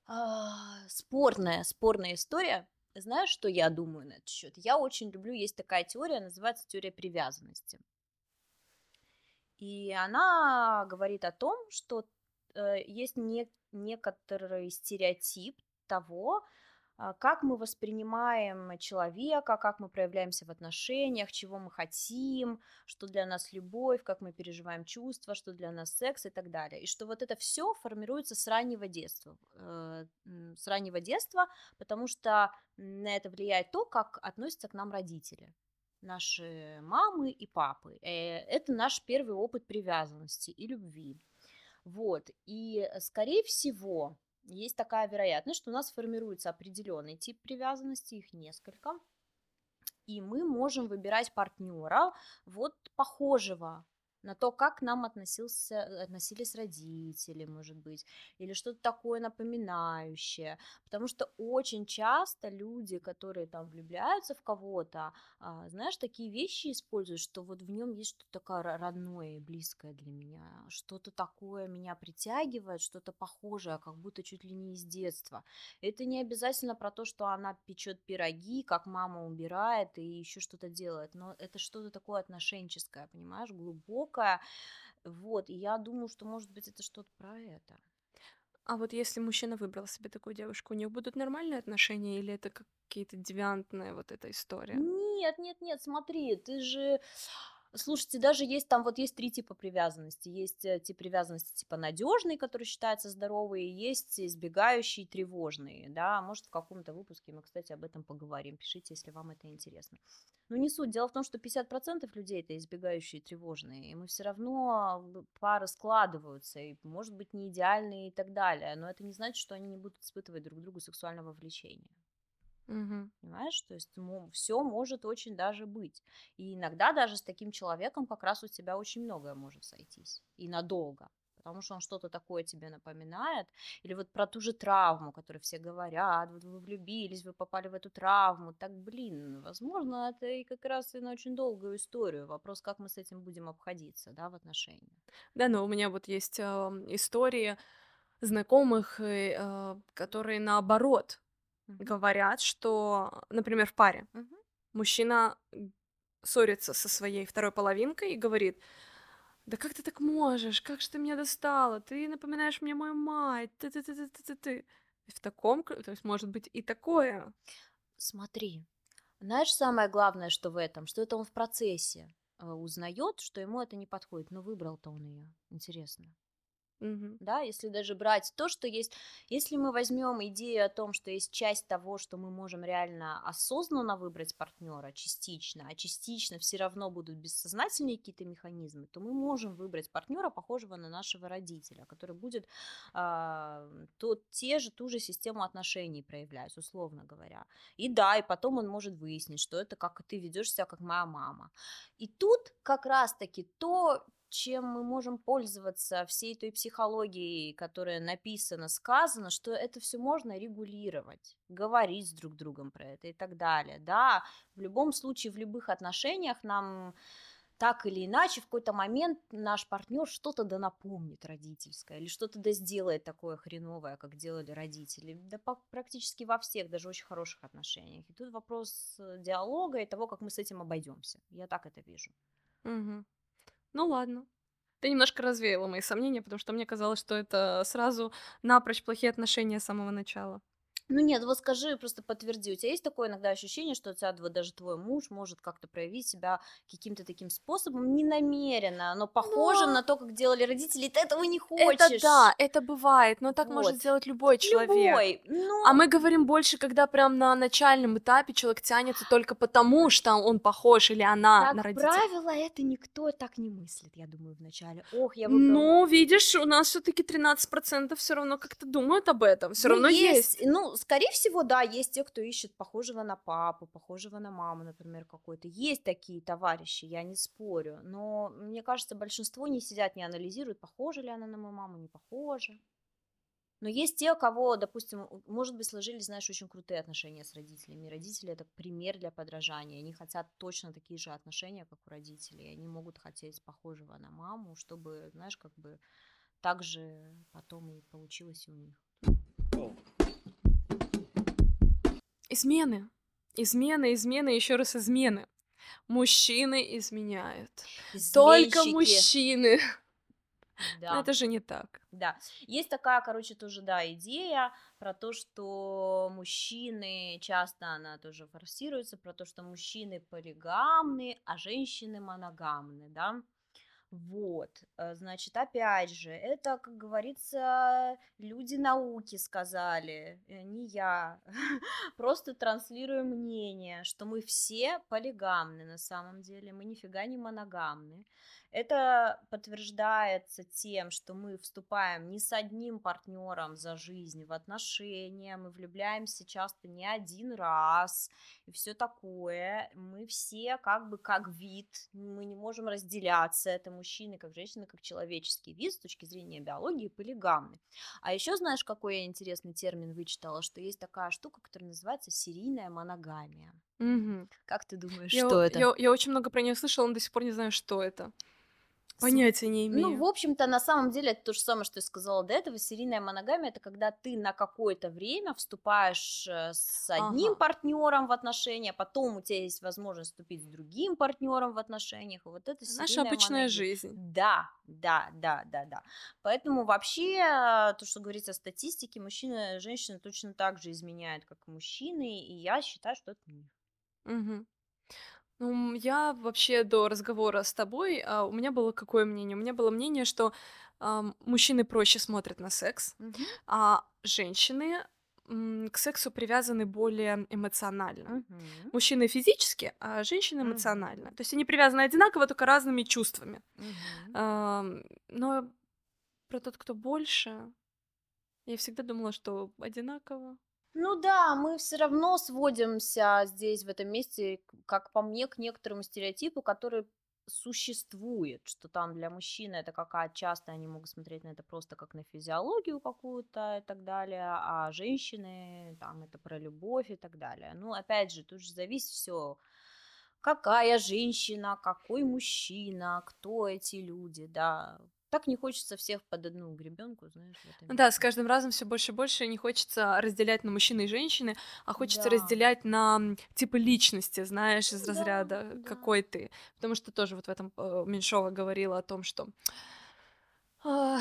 А, спорная, спорная история. Знаешь, что я думаю на этот счет? Я очень люблю, есть такая теория, называется теория привязанности. И она говорит о том, что э, есть не, некоторый стереотип того, как мы воспринимаем человека, как мы проявляемся в отношениях, чего мы хотим, что для нас любовь, как мы переживаем чувства, что для нас секс и так далее. И что вот это все формируется с раннего детства. э, С раннего детства, потому что на это влияет то, как относятся к нам родители наши мамы и папы. Э, Это наш первый опыт привязанности и любви. Вот. И, скорее всего, есть такая вероятность, что у нас формируется определенный тип привязанности, их несколько. и мы можем выбирать партнера вот похожего на то, как нам относился, относились родители, может быть, или что-то такое напоминающее. Потому что очень часто люди, которые там влюбляются в кого-то, а, знаешь, такие вещи используют, что вот в нем есть что-то такое родное и близкое для меня, что-то такое меня притягивает, что-то похожее, как будто чуть ли не из детства. Это не обязательно про то, что она печет пироги, как мама убирает и еще что-то делает, но это что-то такое отношенческое, понимаешь, глубокое, глубокая. Вот, и я думаю, что, может быть, это что-то про это. А вот если мужчина выбрал себе такую девушку, у них будут нормальные отношения или это какие-то девиантная вот эта история? Нет, нет, нет, смотри, ты же Слушайте, даже есть там вот есть три типа привязанности. Есть э, тип привязанности типа надежный, который считается здоровый, есть избегающий, тревожный, да, может в каком-то выпуске мы, кстати, об этом поговорим, пишите, если вам это интересно. Но не суть, дело в том, что 50% людей это избегающие и тревожные, и мы все равно пары складываются, и может быть не идеальные и так далее, но это не значит, что они не будут испытывать друг другу сексуального влечения. Мгм. Понимаешь? То есть все может очень даже быть. И иногда даже с таким человеком как раз у тебя очень многое может сойтись. И надолго. Потому что он что-то такое тебе напоминает. Или вот про ту же травму, которую все говорят. Вот вы влюбились, вы попали в эту травму. Так, блин, возможно, это и как раз и на очень долгую историю. Вопрос, как мы с этим будем обходиться, да, в отношениях. Да, но у меня вот есть а, истории знакомых, э, а, которые наоборот говорят, что, например, в паре Мгм. мужчина ссорится со своей второй половинкой и говорит, да как ты так можешь, как же ты меня достала, ты напоминаешь мне мою мать, ты ты ты ты ты ты ты в таком, то есть может быть и такое. Смотри, знаешь, самое главное, что в этом, что это он в процессе э, узнает, что ему это не подходит, но выбрал-то он ее. Интересно. Мгм. да, если даже брать то, что есть, если мы возьмем идею о том, что есть часть того, что мы можем реально осознанно выбрать партнера частично, а частично все равно будут бессознательные какие-то механизмы, то мы можем выбрать партнера, похожего на нашего родителя, который будет а, то, те же, ту же систему отношений проявлять, условно говоря. И да, и потом он может выяснить, что это как ты ведешь себя, как моя мама. И тут как раз-таки то, чем мы можем пользоваться всей той психологией, которая написана, сказана, что это все можно регулировать, говорить с друг другом про это и так далее. Да, в любом случае, в любых отношениях нам так или иначе в какой-то момент наш партнер что-то да напомнит родительское или что-то да сделает такое хреновое, как делали родители, да практически во всех, даже очень хороших отношениях. И тут вопрос э, диалога и того, как мы с этим обойдемся. Я так это вижу. Мгм. Ну ладно. Ты немножко развеяла мои сомнения, потому что мне казалось, что это сразу напрочь плохие отношения с самого начала. Ну нет, вот скажи, просто подтверди, у тебя есть такое иногда ощущение, что у тебя вот даже твой муж может как-то проявить себя каким-то таким способом, не намеренно, но похоже Но- на то, как делали родители, и ты этого не хочешь. Это да, это бывает, но так может Вот. сделать любой человек. Любой, ну, А мы говорим больше, когда прям на начальном этапе человек тянется только потому, что он похож или она как на родителей. правило, это никто так не мыслит, я думаю, вначале. Ох, я выбрал Ну, видишь, у нас все-таки 13% все равно как-то думают об этом. Все Ну, равно есть. Ну, скорее всего, да, есть те, кто ищет похожего на папу, похожего на маму, например, какой-то. Есть такие товарищи, я не спорю. Но мне кажется, большинство не сидят, не анализируют, похожа ли она на мою маму, не похожа. Но есть те, у кого, допустим, может быть, сложились, знаешь, очень крутые отношения с родителями. Родители это пример для подражания. Они хотят точно такие же отношения, как у родителей. Они могут хотеть похожего на маму, чтобы, знаешь, как бы так же потом и получилось у них. Измены. Измены, измены, еще раз измены. Мужчины изменяют. Только Изменщики. мужчины. Да. Но это же не так. Да, есть такая, короче, тоже, да, идея про то, что мужчины, часто она тоже форсируется, про то, что мужчины полигамны, а женщины моногамны, да. Вот, э, значит, опять же, это, как говорится, люди науки сказали, э, не я, просто транслирую мнение, что мы все полигамны на самом деле, мы нифига не моногамны. Это подтверждается тем, что мы вступаем не с одним партнером за жизнь в отношения, мы влюбляемся часто не один раз и все такое. Мы все как бы как вид, мы не можем разделяться, это мужчины как женщины, как человеческий вид с точки зрения биологии полигамны. А еще знаешь, какой я интересный термин вычитала, что есть такая штука, которая называется серийная моногамия. Мгм. Как ты думаешь, Я, что это? я, я очень много про нее слышала, но до сих пор не знаю, что это. Понятия не Ну, имею. в общем-то, на самом деле, это то же самое, что я сказала до этого. Серийная моногамия это когда ты на какое-то время вступаешь э, с одним Ага. партнером в отношения, потом у тебя есть возможность вступить с другим партнером в отношениях. Вот это Наша обычная моногамия. жизнь. Да, да, да, да, да. Поэтому вообще, э, то, что говорится о статистике, мужчины и женщины точно так же изменяют, как и мужчины, и я считаю, что это миф. Мгм. Ну, м, я вообще до разговора с тобой, а, у меня было какое мнение? У меня было мнение, что ам, мужчины проще смотрят на секс, Мгм. а женщины м, к сексу привязаны более эмоционально. Мгм. Мужчины физически, а женщины Мгм. эмоционально. То есть они привязаны одинаково, только разными чувствами. Мгм. Ам, но про тот, кто больше, я всегда думала, что одинаково. Ну да, мы все равно сводимся здесь, в этом месте, как по мне, к некоторому стереотипу, который существует, что там для мужчины это какая часто они могут смотреть на это просто как на физиологию какую-то и так далее, а женщины там это про любовь и так далее. Ну, опять же, тут же зависит все, какая женщина, какой мужчина, кто эти люди, да. Так не хочется всех под одну гребенку, знаешь, в этом Ну Да, с каждым разом все больше и больше не хочется разделять на мужчины и женщины, а хочется Да. разделять на типы личности, знаешь, из да, разряда да. какой ты. Потому что тоже вот в этом э, Меньшова говорила о том, что а,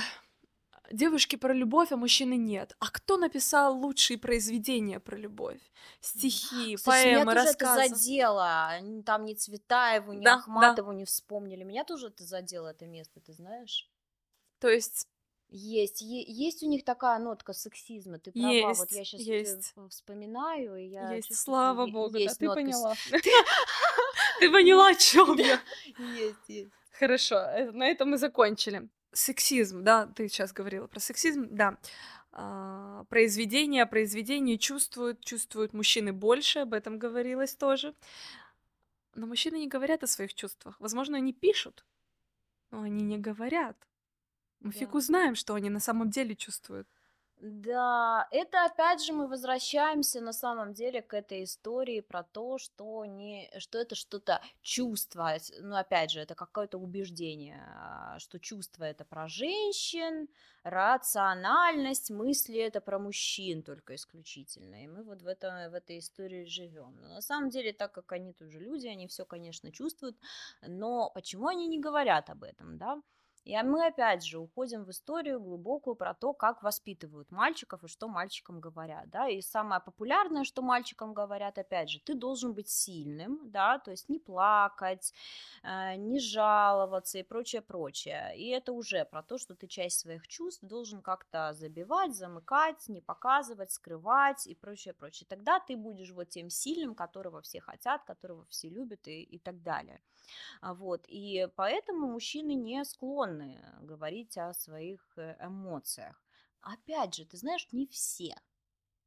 девушки про любовь, а мужчины нет. А кто написал лучшие произведения про любовь? Стихи, Кстати, меня поэмы, тоже это рассказы. задело. Там ни Цветаеву, ни Да, да. Ахматову не вспомнили. Меня тоже это задело, это место, ты знаешь? То есть Есть, есть у них такая нотка сексизма, ты права. Вот есть, я сейчас есть, вспоминаю, и я есть, чувствую, слава богу, да, есть ты нотка с- поняла. Ты поняла, о чем я. Есть, есть. Хорошо, э, на этом мы закончили. Сексизм, да, ты сейчас говорила про сексизм, да. А, произведения, произведения чувствуют, чувствуют мужчины больше, об этом говорилось тоже. Но мужчины не говорят о своих чувствах. Возможно, они пишут, но они не говорят. Мы фиг Да. узнаем, что они на самом деле чувствуют. Да, это опять же мы возвращаемся на самом деле к этой истории про то, что не, что это что-то чувство, ну опять же это какое-то убеждение, а, что чувство это про женщин, рациональность, мысли это про мужчин только исключительно, и мы вот в, это, в этой истории живем. Но на самом деле, так как они тоже люди, они все, конечно, чувствуют, но почему они не говорят об этом, да? И а мы опять же уходим в историю глубокую про то, как воспитывают мальчиков и что мальчикам говорят, да, и самое популярное, что мальчикам говорят, опять же, ты должен быть сильным, да, то есть не плакать, э, не жаловаться и прочее, прочее, и это уже про то, что ты часть своих чувств должен как-то забивать, замыкать, не показывать, скрывать и прочее, прочее, тогда ты будешь вот тем сильным, которого все хотят, которого все любят и, и так далее. А, Вот, и поэтому мужчины не склонны говорить о своих э, эмоциях. Опять же, ты знаешь, не все.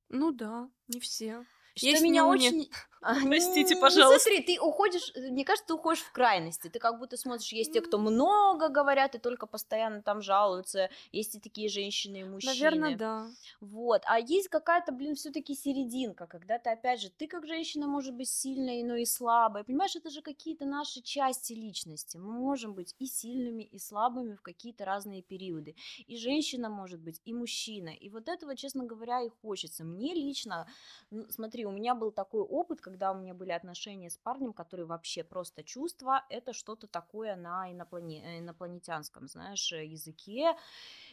Ну да, не все. Что Есть меня нюни. очень... А, Простите, ну, пожалуйста. Смотри, ты уходишь, э, мне кажется, ты уходишь в крайности. Ты как будто смотришь, есть те, кто много говорят и только постоянно там жалуются, есть и такие женщины и мужчины. Наверное, да. Вот, а есть какая-то, блин, все-таки серединка, когда ты, опять же, ты как женщина может быть сильной, но и слабой, понимаешь, это же какие-то наши части личности, мы можем быть и сильными, и слабыми в какие-то разные периоды, и женщина может быть, и мужчина, и вот этого, честно говоря, и хочется. Мне лично, ну, смотри, у меня был такой опыт, когда у меня были отношения с парнем, который вообще просто чувство, это что-то такое на иноплане- э, инопланетянском, знаешь, э, языке,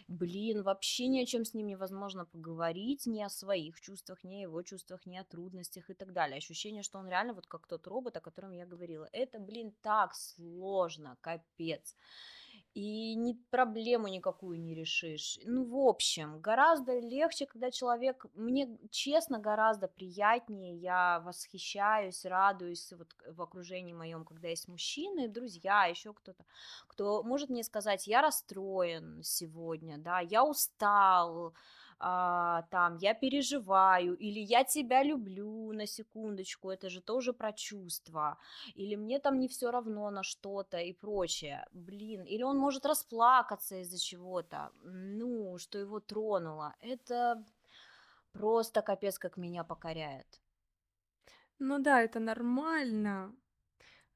блин, вообще ни о чем с ним невозможно поговорить, ни о своих чувствах, ни о его чувствах, ни о трудностях и так далее. Ощущение, что он реально вот как тот робот, о котором я говорила. Это, блин, так сложно, капец. И ни проблему никакую не решишь. Ну, в общем, гораздо легче, когда человек, мне честно гораздо приятнее, я восхищаюсь, радуюсь вот в окружении моем, когда есть мужчины, друзья, еще кто-то, кто может мне сказать, я расстроен сегодня, да, я устал, а, там, я переживаю, или я тебя люблю, на секундочку, это же тоже про чувства, или мне там не все равно на что-то и прочее, блин, или он может расплакаться из-за чего-то, ну, что его тронуло, это просто капец как меня покоряет. Ну да, это нормально,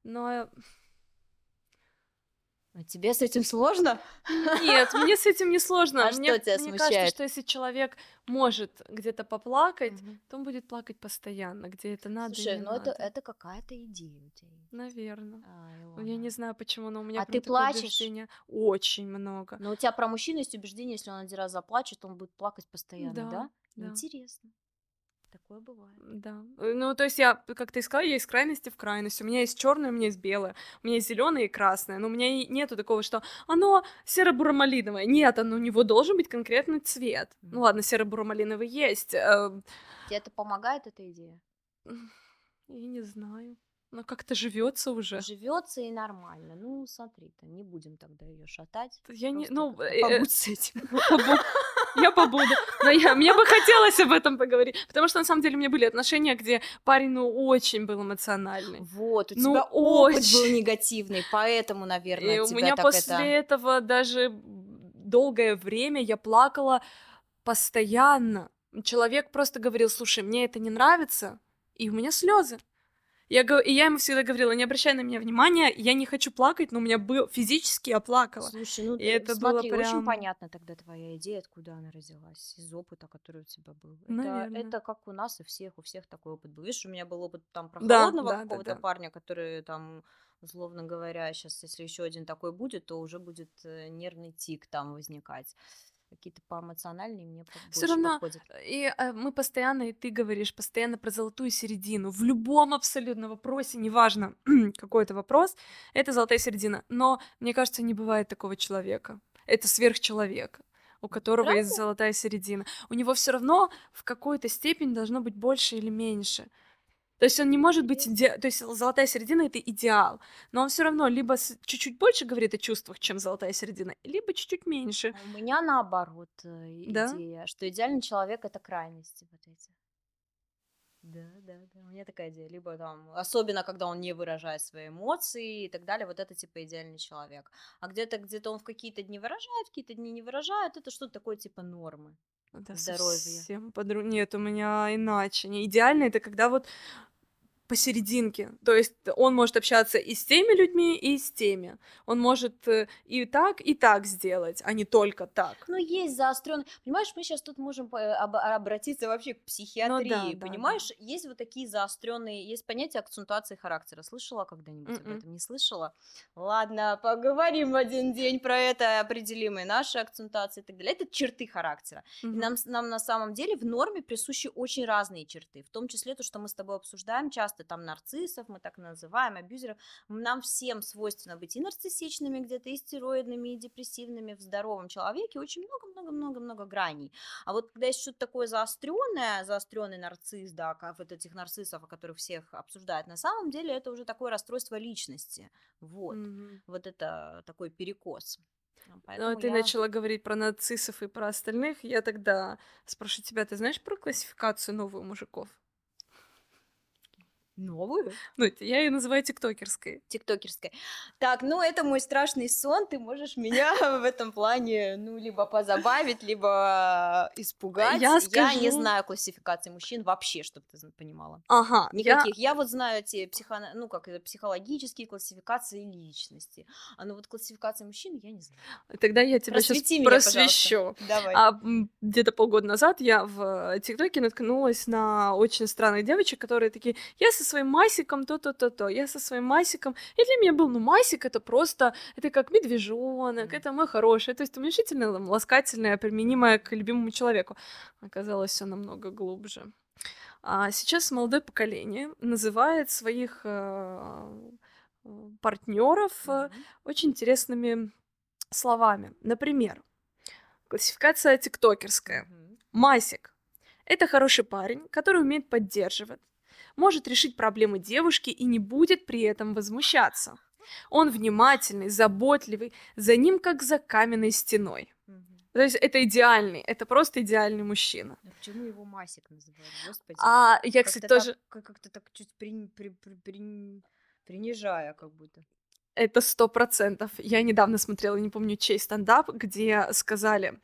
но А тебе с этим сложно? нет, мне с этим не сложно. А Мне, что тебя мне кажется, смущает? что если человек может где-то поплакать, Мгм. то он будет плакать постоянно, где это надо Слушай, ну это, это какая-то идея у тебя. есть. Наверное. А, Я не знаю почему, но у меня А ты плачешь? убеждение очень много. Но у тебя про мужчину есть убеждение, если он один раз заплачет, он будет плакать постоянно, да? Да, да. Интересно. Такое бывает. Да. Э, Ну, то есть я, как ты сказала, я из крайности в крайность. У меня есть черное, у меня есть белое, у меня есть зеленое и красное. Но у меня и нету такого, что оно серо-буро-малиновое. Нет, оно, у него должен быть конкретный цвет. Ну Мгм. ладно, серо-буро-малиновый есть. э, Тебе это помогает, эта идея? Я не знаю. Но как-то живется уже. Живется и нормально. Ну, смотри-то, не будем тогда ее шатать. Я не, ну, э, э, побудь с этим. я побуду. Но я, мне бы хотелось об этом поговорить. Потому что, на самом деле, у меня были отношения, где парень, ну, очень был эмоциональный. Вот, у Ну, тебя опыт был очень. негативный, поэтому, наверное, И у меня после это... этого даже долгое время я плакала постоянно. Человек просто говорил, слушай, мне это не нравится, и у меня слезы. Я, и я ему всегда говорила, не обращай на меня внимания, я не хочу плакать, но у меня был физически я плакала. Слушай, ну И это было смотри, очень прям- понятно тогда твоя идея, откуда она родилась, из опыта, который у тебя был. Это, Наверно. это как у нас и всех, у всех такой опыт был. Видишь, у меня был опыт там про Да, холодного да, да, какого-то да. парня, который там, условно говоря, сейчас, если еще один такой будет, то уже будет э, нервный тик там возникать. Какие-то поэмоциональные мне больше равно подходят. И э, мы постоянно, и ты говоришь постоянно про золотую середину. В любом абсолютно вопросе, неважно какой это вопрос, это золотая середина. Но мне кажется, не бывает такого человека. Это сверхчеловек, у которого есть Правда? золотая середина. У него все равно в какой-то степени должно быть больше или меньше. То есть он не может быть иде... То есть золотая середина это идеал, но он все равно либо чуть-чуть больше говорит о чувствах, чем золотая середина, либо чуть-чуть меньше. А У меня наоборот э, Да? идея, что идеальный человек это крайности вот эти. Да, да, да. У меня такая идея. Либо там, особенно когда он не выражает свои эмоции и так далее, вот это типа идеальный человек. А где-то где-то он в какие-то дни выражает, в какие-то дни не выражает, это что-то такое типа нормы. Это Здоровье. совсем подру... Нет, у меня иначе. Не идеально это когда вот посерединке. То есть он может общаться и с теми людьми, и с теми. Он может э, и так, и так сделать, а не только так. Ну, есть заостренный. Понимаешь, мы сейчас тут можем по- об- обратиться вообще к психиатрии. Ну да, да, Понимаешь, есть вот такие заостренные, есть понятие акцентуации характера. Слышала когда-нибудь об Мгм. этом? Не слышала? Ладно, поговорим один день про это, определим и наши акцентации и так далее. Это черты характера. И Мгм. нам, нам на самом деле в норме присущи очень разные черты, в том числе то, что мы с тобой обсуждаем часто, там нарциссов, мы так называем, абьюзеров. Нам всем свойственно быть и нарциссичными где-то, и стероидными, и депрессивными в здоровом человеке. Очень много-много-много-много граней. А вот когда есть что-то такое заостренное, заостренный нарцисс, да, как вот этих нарциссов, о которых всех обсуждают, на самом деле это уже такое расстройство личности. Вот. Мгм. Вот это такой перекос. А, Ну, Поэтому а ты я- начала говорить про нацистов и про остальных. Я тогда спрошу тебя, ты знаешь про классификацию новых мужиков? Новую? Ну, я ее называю тиктокерской. тиктокерской. Так, ну это мой страшный сон, ты можешь меня в этом плане, ну, либо позабавить, либо испугать. Я не скажу- знаю классификации мужчин вообще, чтобы ты понимала. Ага, я- Никаких. Я, вот знаю эти психо... ну, как это, психологические классификации личности. А ну вот классификации мужчин я не знаю. Тогда я тебя сейчас Просвети меня, просвещу. пожалуйста. Давай. А где-то полгода назад я в ТикТоке наткнулась на очень странных девочек, которые такие, я со своим масиком то-то-то-то, я со своим масиком. И для меня был, ну, масик это просто, это как медвежонок, это мой хороший, то есть уменьшительное, там, ласкательное, применимое к любимому человеку. Оказалось, все намного глубже. А сейчас молодое поколение называет своих партнеров Мгм. очень интересными словами. Например, классификация тиктокерская. Мгм. Масик. Это хороший парень, который умеет поддерживать, может решить проблемы девушки и не будет при этом возмущаться. Он внимательный, заботливый, за ним как за каменной стеной. То есть это идеальный, это просто идеальный мужчина. А почему его Масик называют? Господи. А я, Как-то кстати, так- тоже... как- как-то так чуть прин- при- при- прин- принижая как будто. Это сто процентов. Я недавно смотрела, не помню, чей стендап, где сказали,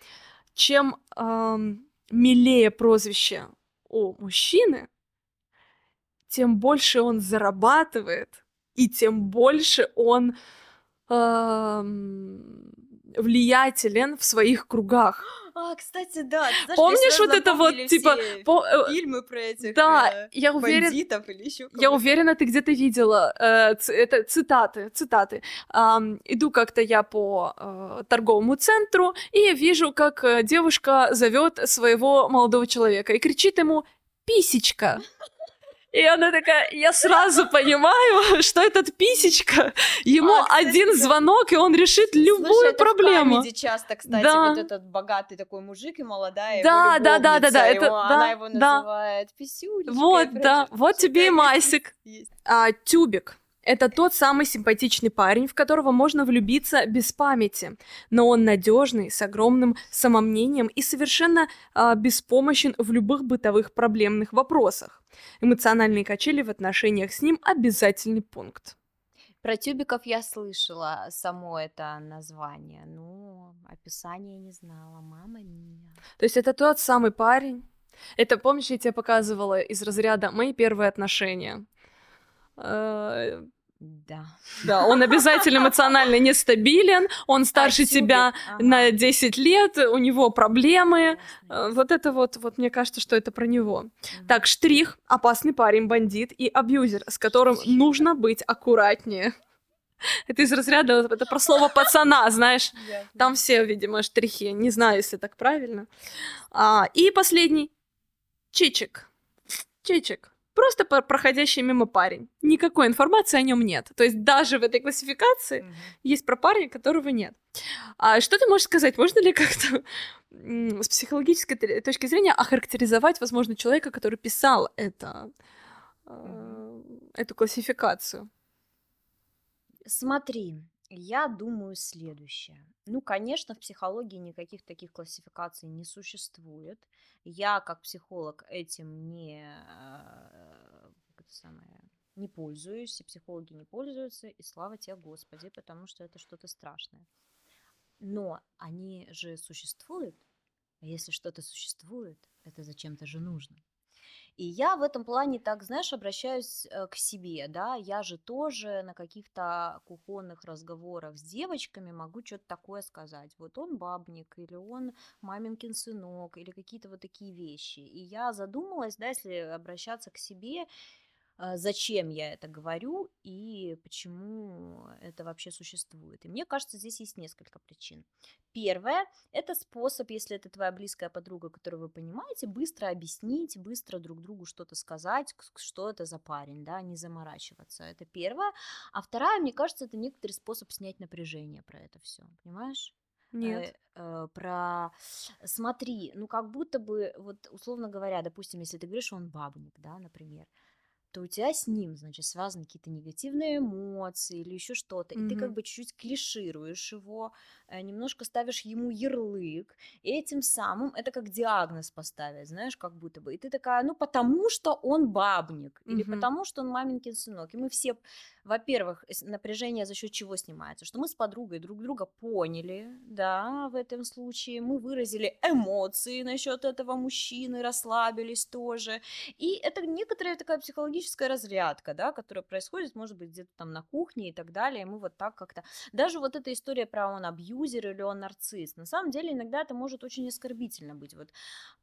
чем эм, милее прозвище у мужчины, тем больше он зарабатывает, и тем больше он эм, влиятелен в своих кругах. А, кстати, да. ты знаешь, Помнишь вот это вот, типа, по- э, фильмы про этих да, э, я уверена, бандитов или еще Я уверена, ты где-то видела э, ц- это цитаты, цитаты. Ам, иду как-то я по э, торговому центру и вижу, как э, девушка зовет своего молодого человека и кричит ему «писечка». И она такая, я сразу понимаю, что этот писечка, ему А, кстати, один звонок, и он решит любую Слушай, это проблему. в комеди часто, кстати, Да. вот этот богатый такой мужик и молодая Да, его да, да, да, да, это- его- да, она его да. называет писюлечкой. Вот, да, вот тебе и Масик. есть. А, тюбик. Это тот самый симпатичный парень, в которого можно влюбиться без памяти, но он надежный, с огромным самомнением и совершенно а, беспомощен в любых бытовых проблемных вопросах. Эмоциональные качели в отношениях с ним обязательный пункт. Про тюбиков я слышала само это название, но описание не знала. Мама мия. То есть это тот самый парень. Это, помнишь, я тебе показывала из разряда «Мои первые отношения». Э, Да. Да, он обязательно эмоционально нестабилен, он старше тебя ага. на 10 лет, у него проблемы. Ясно, Э. Вот это вот, вот мне кажется, что это про него. Так, штрих, опасный парень, бандит и абьюзер, с которым Штрих. нужно быть аккуратнее. Это из разряда, это про слово пацана, знаешь. Ясно. Там все, видимо, штрихи. Не знаю, если так правильно. А, и последний. Чичик. Чичик. Просто проходящий мимо парень. Никакой информации о нем нет. То есть даже в этой классификации Мгм. есть про парня, которого нет. А что ты можешь сказать? Можно ли как-то с психологической точки зрения охарактеризовать, возможно, человека, который писал это, э, эту классификацию? Смотри, я думаю следующее. Ну, конечно, в психологии никаких таких классификаций не существует. Я, как психолог, этим не, э, как это самое, не пользуюсь, и психологи не пользуются, и слава тебе, Господи, потому что это что-то страшное. Но они же существуют, а если что-то существует, это зачем-то же нужно. И я в этом плане так, знаешь, обращаюсь э, к себе, да, я же тоже на каких-то кухонных разговорах с девочками могу что-то такое сказать. Вот он бабник, или он маминкин сынок, или какие-то вот такие вещи. И я задумалась, да, если обращаться к себе, зачем я это говорю и почему это вообще существует. И мне кажется, здесь есть несколько причин. Первое – это способ, если это твоя близкая подруга, которую вы понимаете, быстро объяснить, быстро друг другу что-то сказать, что это за парень, да, не заморачиваться. Это первое. А вторая, мне кажется, это некоторый способ снять напряжение про это все, понимаешь? Нет. э, э, про смотри, ну как будто бы, вот условно говоря, допустим, если ты говоришь, что он бабник, да, например, то у тебя с ним, значит, связаны какие-то негативные эмоции или еще что-то, и ты как бы чуть-чуть клишируешь его, э, немножко ставишь ему ярлык, и этим самым это как диагноз поставить, знаешь, как будто бы. И ты такая, ну потому что он бабник, или Мгм. потому что он маменькин сынок. И мы все, во-первых, напряжение за счет чего снимается? Что мы с подругой друг друга поняли, да, в этом случае, мы выразили эмоции насчет этого мужчины, расслабились тоже. И это некоторая такая психологическая разрядка, да, которая происходит, может быть, где-то там на кухне и так далее. И мы вот так как-то... Даже вот эта история про он абьюзер или он нарцисс, на самом деле иногда это может очень оскорбительно быть. Вот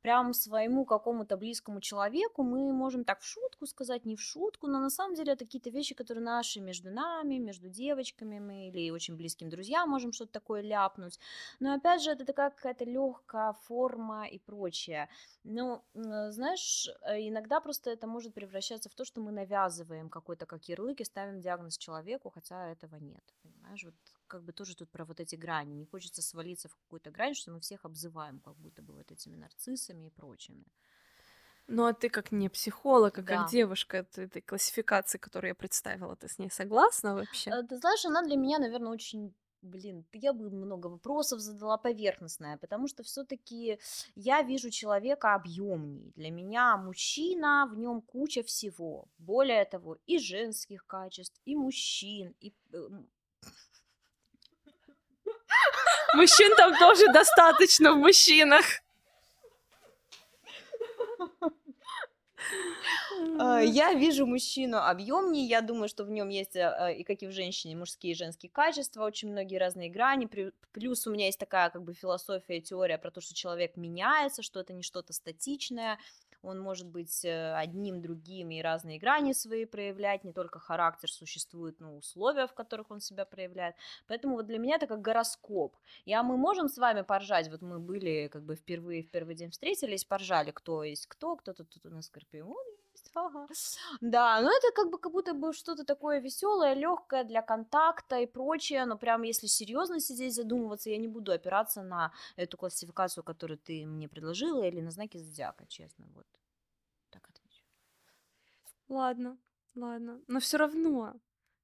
прям своему какому-то близкому человеку мы можем так в шутку сказать, не в шутку, но на самом деле это какие-то вещи, которые наши между нами, между девочками мы или очень близким друзьям можем что-то такое ляпнуть. Но опять же, это такая какая-то легкая форма и прочее. Ну, знаешь, э, иногда просто это может превращаться в то, что мы навязываем какой-то как ярлык и ставим диагноз человеку, хотя этого нет. Понимаешь, вот как бы тоже тут про вот эти грани. Не хочется свалиться в какую-то грань, что мы всех обзываем как будто бы вот этими нарциссами и прочими. Ну а ты как не психолог, а Да. как девушка этой, этой классификации, которую я представила, ты с ней согласна вообще? Э, Ты знаешь, она для меня, наверное, очень Блин, я бы много вопросов задала поверхностная, потому что все-таки я вижу человека объемней. Для меня мужчина, в нем куча всего. Более того, и женских качеств, и мужчин, и э, м, Мужчин там тоже достаточно в мужчинах. Я вижу мужчину объемнее, я думаю, что в нем есть, а, и как и в женщине, мужские и женские качества, очень многие разные грани. Плюс у меня есть такая как бы философия, теория про то, что человек меняется, что это не что-то статичное, он может быть э, одним, другим и разные грани свои проявлять, не только характер, существуют ну, условия, в которых он себя проявляет. Поэтому вот для меня это как гороскоп. А мы можем с вами поржать, вот мы были как бы впервые в первый день встретились, поржали, кто есть кто, кто-то тут у нас скорпион есть, ага. Да, но это как бы как будто бы что-то такое веселое, легкое для контакта и прочее, но прям если серьезно сидеть задумываться, я не буду опираться на эту классификацию, которую ты мне предложила, или на знаки зодиака, честно, вот. Так отвечу. Ладно, ладно. Но все равно.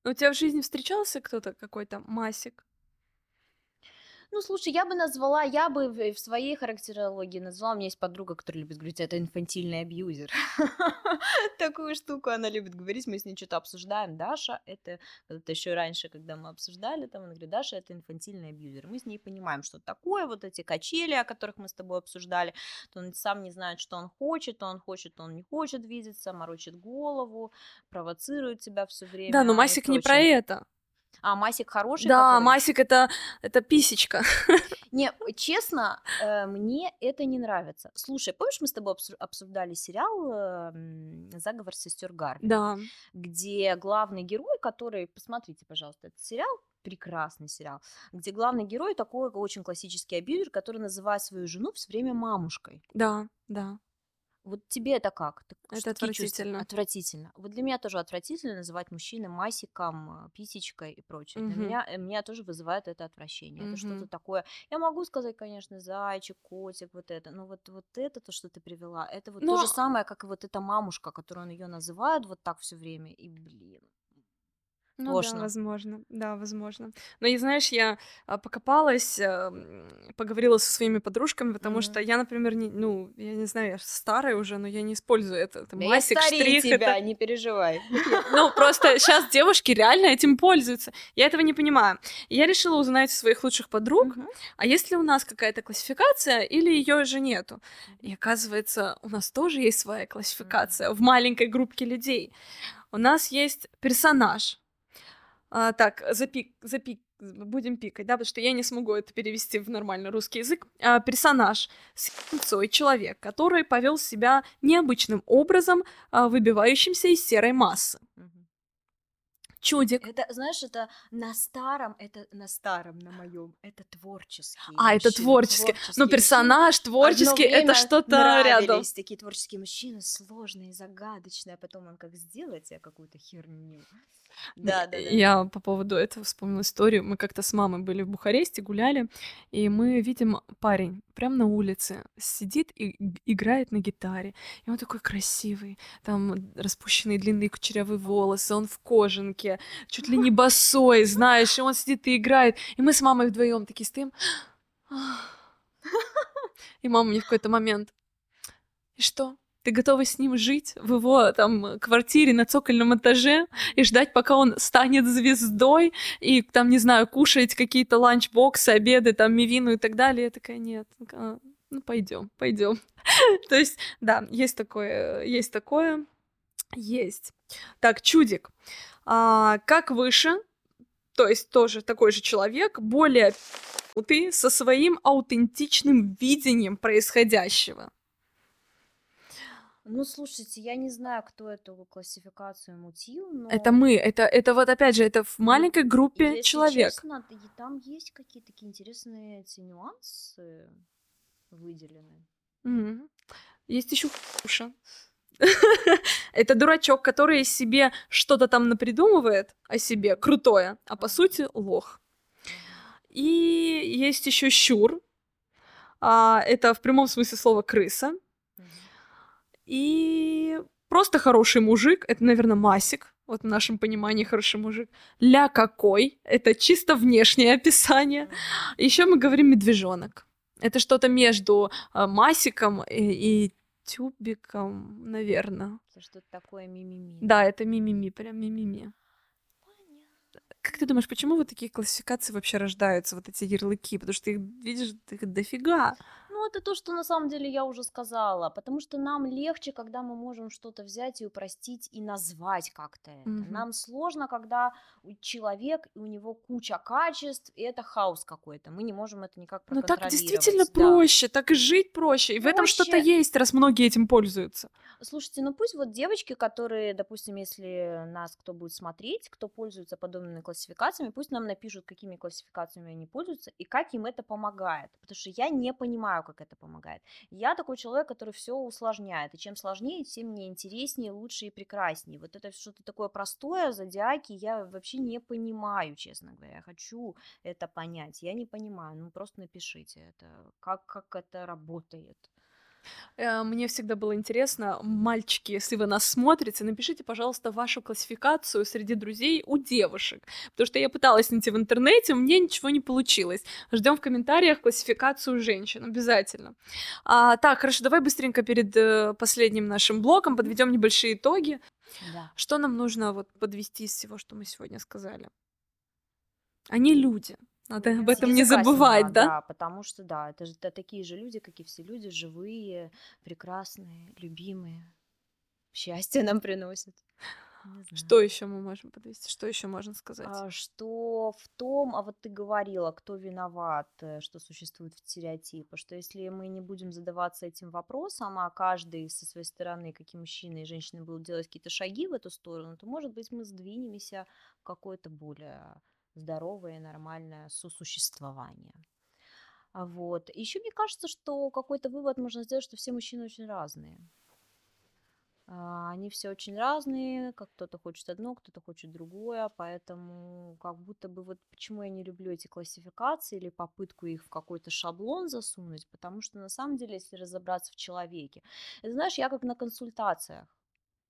У тебя в жизни встречался кто-то, какой-то масик? Ну, слушай, я бы назвала, я бы в, в своей характерологии назвала, у меня есть подруга, которая любит говорить, это инфантильный абьюзер. Такую штуку она любит говорить, мы с ней что-то обсуждаем. Даша, это, это еще раньше, когда мы обсуждали, там она говорит, Даша, это инфантильный абьюзер. Мы с ней понимаем, что такое, вот эти качели, о которых мы с тобой обсуждали, то он сам не знает, что он хочет, то он хочет, то он не хочет видеться, морочит голову, провоцирует тебя все время. Да, но масик не про это. А, Масик хороший? Да, который? масик это, это писечка. Не, честно, э, мне это не нравится. Слушай, помнишь, мы с тобой обсу- обсуждали сериал э, м, «Заговор сестер Гарви», Да. где главный герой, который, посмотрите, пожалуйста, этот сериал, прекрасный сериал, где главный герой такой очень классический абьюзер, который называет свою жену все время мамушкой. Да, да. Вот тебе это как? Ты Это чувства? отвратительно. Отвратительно. Вот для меня тоже отвратительно называть мужчину масиком, э, писечкой и прочее. Для Мгм. меня, э, меня тоже вызывает это отвращение. Это что-то такое. Я могу сказать, конечно, зайчик, котик, вот это. Но вот, вот это, то, что ты привела, это вот то Но- же самое, как и вот эта мамушка, которую он ее называет вот так все время. И, блин. Ну да, возможно. Да, возможно. Но и знаешь, я а, покопалась, а, м, поговорила со своими подружками, потому Мгм. что я, например, не, ну, я не знаю, я старая уже, но я не использую это. это Да я масик, старее штрих. тебя, это- не переживай. Ну, просто сейчас девушки реально этим пользуются. Я этого не понимаю. И я решила узнать у своих лучших подруг, Мгм. а есть ли у нас какая-то классификация или ее же нету? И оказывается, у нас тоже есть своя классификация в маленькой группке людей. У нас есть персонаж. А, так, запик, запик, будем пикать, да, потому что я не смогу это перевести в нормальный русский язык. А, персонаж с ебанцой, человек, который повел себя необычным образом, а, выбивающимся из серой массы. Мгм. Чудик. Это, знаешь, это на старом, это на старом, на моем, это творческий. А, это мужчина, творческий. Ну, творческий персонаж творческий, это что-то рядом. такие творческие мужчины, сложные, загадочные, а потом он как сделает тебе какую-то херню. Да, да, да. Я по поводу этого вспомнила историю. Мы как-то с мамой были в Бухаресте, гуляли, и мы видим парень прямо на улице сидит и играет на гитаре. И он такой красивый, там распущенные длинные кучерявые волосы, он в кожанке, чуть ли не босой, знаешь, и он сидит и играет. И мы с мамой вдвоем такие стоим. И мама мне в какой-то момент, и что? Ты готова с ним жить в его там квартире на цокольном этаже и ждать, пока он станет звездой и там, не знаю, кушать какие-то ланчбоксы, обеды, там, мивину и так далее. Я такая, нет, а, ну пойдем, пойдем. То есть, да, есть такое, есть такое, есть. Так, чудик. А, как выше, то есть тоже такой же человек, более ты со своим аутентичным видением происходящего. Ну, слушайте, я не знаю, кто эту классификацию мутил, но... Это мы, это, это вот опять же, это в маленькой группе Если человек. честно, там есть какие-то такие интересные эти нюансы выделены. Мгм. Есть еще хуша. Это дурачок, который себе что-то там напридумывает о себе крутое, а по сути лох. И есть еще щур. А, это в прямом смысле слова крыса. И просто хороший мужик, это, наверное, масик. Вот в нашем понимании хороший мужик. Ля какой, это чисто внешнее описание. Еще мы говорим медвежонок. Это что-то между а, масиком и, и тюбиком, наверное. Что-то такое мимими. Да, это мимими, прям мимими. Как ты думаешь, почему вот такие классификации вообще рождаются, вот эти ярлыки? Потому что их, видишь, их дофига. Ну, это то, что на самом деле я уже сказала, потому что нам легче, когда мы можем что-то взять и упростить и назвать как-то это. Мгм. Нам сложно, когда человек, у него куча качеств, и это хаос какой-то. Мы не можем это никак Ну так действительно да. проще, так и жить проще. И в этом что-то Проще. есть, раз многие этим пользуются. Слушайте, ну пусть вот девочки, которые, допустим, если нас кто будет смотреть, кто пользуется подобными классификациями, пусть нам напишут, какими классификациями они пользуются и как им это помогает. Потому что я не понимаю, как это помогает. Я такой человек, который все усложняет. И чем сложнее, тем мне интереснее, лучше и прекраснее. Вот это что-то такое простое, зодиаки, я вообще не понимаю, честно говоря. Я хочу это понять. Я не понимаю. Ну просто напишите это. Как, как это работает. Э, Мне всегда было интересно, мальчики, если вы нас смотрите, напишите, пожалуйста, вашу классификацию среди друзей у девушек. Потому что я пыталась найти в интернете, у меня ничего не получилось. Ждем в комментариях классификацию женщин, обязательно. А, так, хорошо, давай быстренько перед э, последним нашим блоком подведем небольшие итоги. Да. Что нам нужно вот подвести из всего, что мы сегодня сказали? Они люди. Надо об этом не забывать, да? Да, потому что, да, это же это такие же люди, как и все люди, живые, прекрасные, любимые. Счастье нам знаю. Что еще мы можем подвести? Что еще можно сказать? А, что в том, а вот ты говорила, кто виноват, э, что существуют стереотипы, что если мы не будем задаваться этим вопросом, а каждый со своей стороны, как и мужчины и женщины, будут делать какие-то шаги в эту сторону, то, может быть, мы сдвинемся в какое-то более здоровое нормальное сосуществование. А Вот. Еще мне кажется, что какой-то вывод можно сделать, что все мужчины очень разные. А, Они все очень разные, как кто-то хочет одно, кто-то хочет другое, поэтому как будто бы вот почему я не люблю эти классификации или попытку их в какой-то шаблон засунуть, потому что на самом деле, если разобраться в человеке, знаешь, я как на консультациях.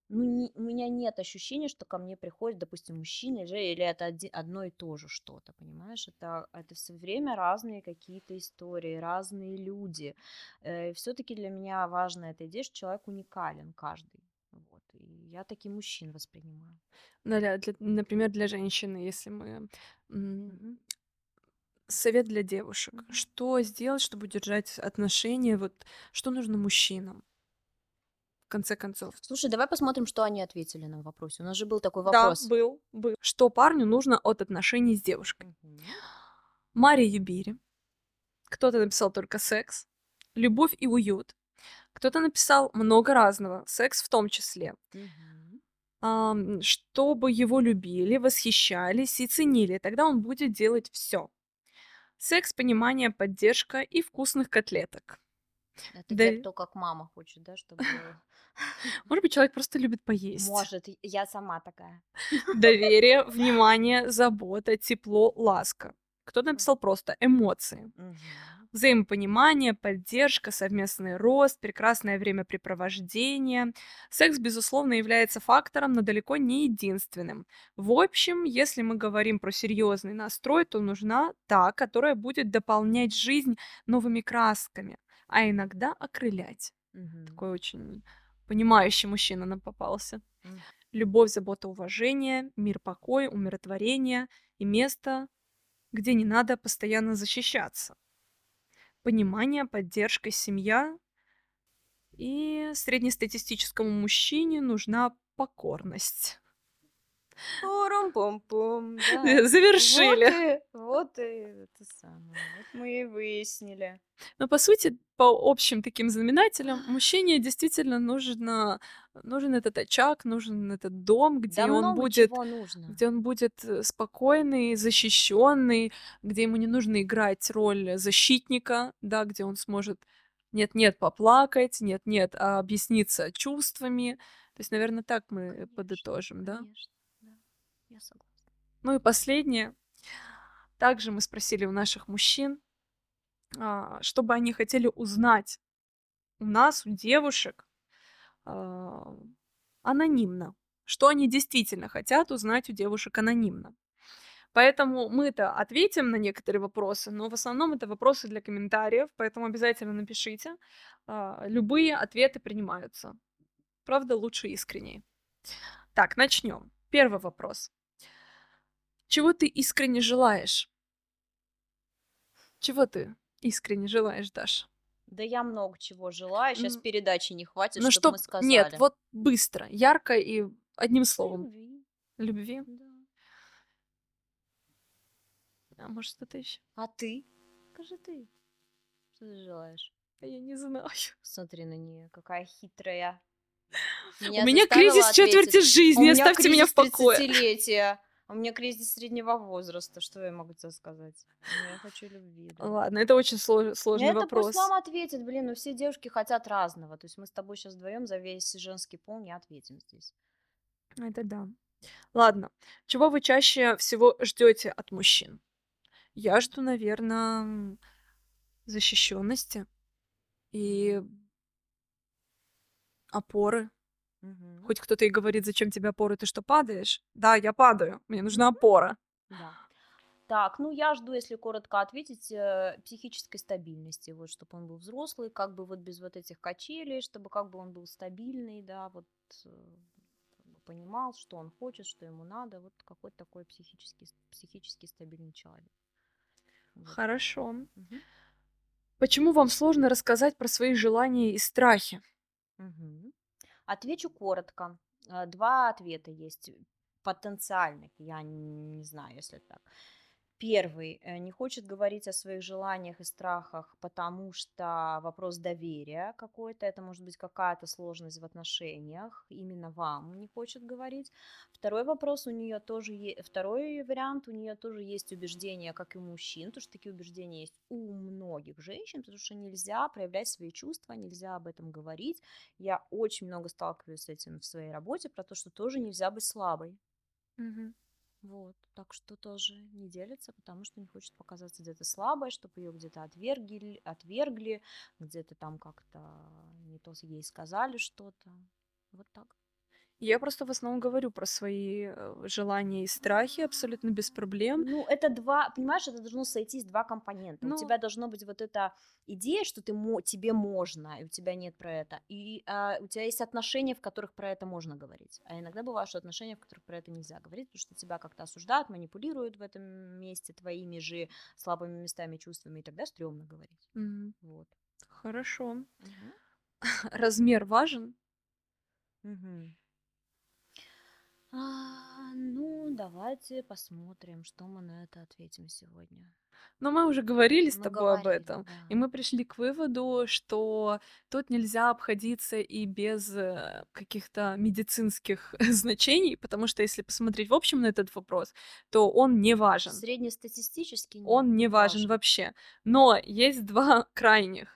Ну, не- у меня нет ощущения, что ко мне приходит, допустим, мужчина или, или это оди- одно и то же что-то, понимаешь? Это, это все время разные какие-то истории, разные люди. все-таки для меня важна эта идея, что человек уникален каждый. Вот. И я таким мужчин воспринимаю. Для- для- например, для женщины, если мы... Мгм. Совет для девушек. Мгм. Что сделать, чтобы удержать отношения? Вот что нужно мужчинам? В конце концов. Слушай, давай посмотрим, что они ответили на вопросе. У нас же был такой Да, вопрос. был, был. Что парню нужно от отношений с девушкой? Мария Юбири. Кто-то написал только секс, любовь и уют. Кто-то написал много разного, секс в том числе. Чтобы его любили, восхищались и ценили, тогда он будет делать все. Секс, понимание, поддержка и вкусных котлеток. Это Да, кто как мама хочет, да, чтобы... может быть, человек просто любит поесть. Может, я сама такая. Доверие, внимание, забота, тепло, ласка. Кто-то написал просто эмоции. Взаимопонимание, поддержка, совместный рост, прекрасное времяпрепровождение. Секс, безусловно, является фактором, но далеко не единственным. В общем, если мы говорим про серьезный настрой, то нужна та, которая будет дополнять жизнь новыми красками, а иногда окрылять. Мгм. Такой очень понимающий мужчина нам попался. Любовь, забота, уважение, мир, покой, умиротворение и место, где не надо постоянно защищаться. Понимание, поддержка, семья. И среднестатистическому мужчине нужна покорность. Пурум-пум-пум, да. Завершили. Вот и, вот и это самое. Вот мы и выяснили. Но по сути, по общим таким знаменателям, мужчине действительно нужно, нужен этот очаг, нужен этот дом, где Да он много будет чего нужно. где он будет э, спокойный, защищенный, где ему не нужно играть роль защитника, да, где он сможет нет-нет поплакать, нет-нет а объясниться чувствами. То есть, наверное, так мы подытожим, да? Конечно, да. Я согласна. Ну и последнее. Также мы спросили у наших мужчин, а, что бы они хотели узнать у нас, у девушек, а, анонимно. Что они действительно хотят узнать у девушек анонимно. Поэтому мы-то ответим на некоторые вопросы, но в основном это вопросы для комментариев, поэтому обязательно напишите. А, Любые ответы принимаются. Правда, лучше искреннее. Так, начнем. Первый вопрос. Чего ты искренне желаешь? Чего ты искренне желаешь, Даша? Да я много чего желаю. Сейчас передачи не хватит, Ну, чтобы чтоб... мы сказали. Нет, вот быстро, ярко и одним словом. Любви, Любви. да. А может, что-то еще? А ты? Скажи ты. Что ты желаешь? А Я не знаю. Смотри на нее, какая хитрая. У меня кризис заставила четверти ответить. жизни, У меня оставьте меня в покое. 30-летия. У меня кризис среднего возраста. Что я могу тебе сказать? Ну, Я хочу любви. да. Ладно, это очень сло- сложный Это вопрос. пусть нам ответит, блин, ну все девушки хотят разного. То есть мы с тобой сейчас вдвоем за весь женский пол не ответим здесь. Это да. Ладно. Чего вы чаще всего ждете от мужчин? Я жду, наверное, защищенности и опоры. Мгм. Хоть кто-то и говорит, зачем тебе опоры, ты что, падаешь? Да, я падаю, мне нужна опора. Да. Так, ну я жду, если коротко ответить, э, психической стабильности, вот, чтобы он был взрослый, как бы вот без вот этих качелей, чтобы как бы он был стабильный, да, вот э, понимал, что он хочет, что ему надо, вот какой-то такой психически, психически стабильный человек. Вот. Хорошо. Мгм. Почему вам сложно рассказать про свои желания и страхи? Мгм. Отвечу коротко. Э, Два ответа есть потенциальных, я не знаю, если так. Первый э, не хочет говорить о своих желаниях и страхах, потому что вопрос доверия какой-то, это может быть какая-то сложность в отношениях, именно вам не хочет говорить. Второй вопрос у нее тоже есть, второй вариант у нее тоже есть убеждения, как и у мужчин, потому что такие убеждения есть у многих женщин, потому что нельзя проявлять свои чувства, нельзя об этом говорить. Я очень много сталкиваюсь с этим в своей работе, про то, что тоже нельзя быть слабой. Вот, так что тоже не делится, потому что не хочет показаться где-то слабой, чтобы ее где-то отвергли, отвергли, где-то там как-то не то ей сказали что-то. Вот так. Я просто в основном говорю про свои э, желания и страхи абсолютно без проблем. Ну, это два, понимаешь, это должно сойтись два компонента. Ну- У тебя должно быть вот эта идея, что ты мо- тебе можно, и у тебя нет про это. И а, у тебя есть отношения, в которых про это можно говорить. А иногда бывают что отношения, в которых про это нельзя говорить, потому что тебя как-то осуждают, манипулируют в этом месте твоими же слабыми местами, чувствами, и тогда стрёмно говорить. Мгм. Вот. Хорошо. Размер важен? Мгм. А, ну, давайте посмотрим, что мы на это ответим сегодня. Но мы уже говорили с Мы тобой об говорили, этом. да. И мы пришли к выводу, что тут нельзя обходиться и без э, каких-то медицинских значений, потому что если посмотреть в общем на этот вопрос, то он не важен. Среднестатистически нет, Он не важен вообще. Но есть два крайних.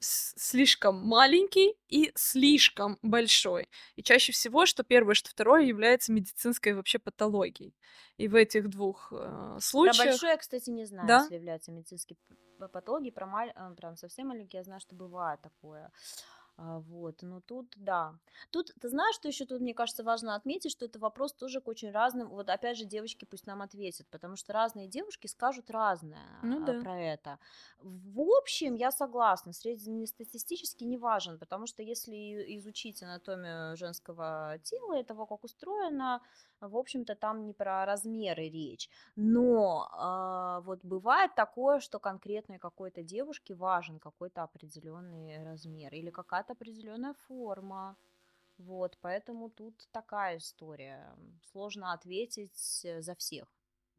Слишком маленький и слишком большой. И чаще всего, что первое, что второе является медицинской вообще патологией. И в этих двух э, Про случаях... большой я, кстати, не знаю, Да? если является медицинской патологией. Про маль... а, прям совсем маленький я знаю, что бывает такое. А, Вот, но тут, да. Тут, ты знаешь, что еще тут, мне кажется, важно отметить, что это вопрос тоже к очень разным. Вот опять же, девочки пусть нам ответят, потому что разные девушки скажут разное Ну да. про это. В общем, я согласна, среднестатистически не важен, потому что если изучить анатомию женского тела и того, как устроено, в общем-то, там не про размеры речь. Но а, вот бывает такое, что конкретной какой-то девушке важен какой-то определенный размер или какая-то определенная форма. Вот, поэтому тут такая история. Сложно ответить э, за всех.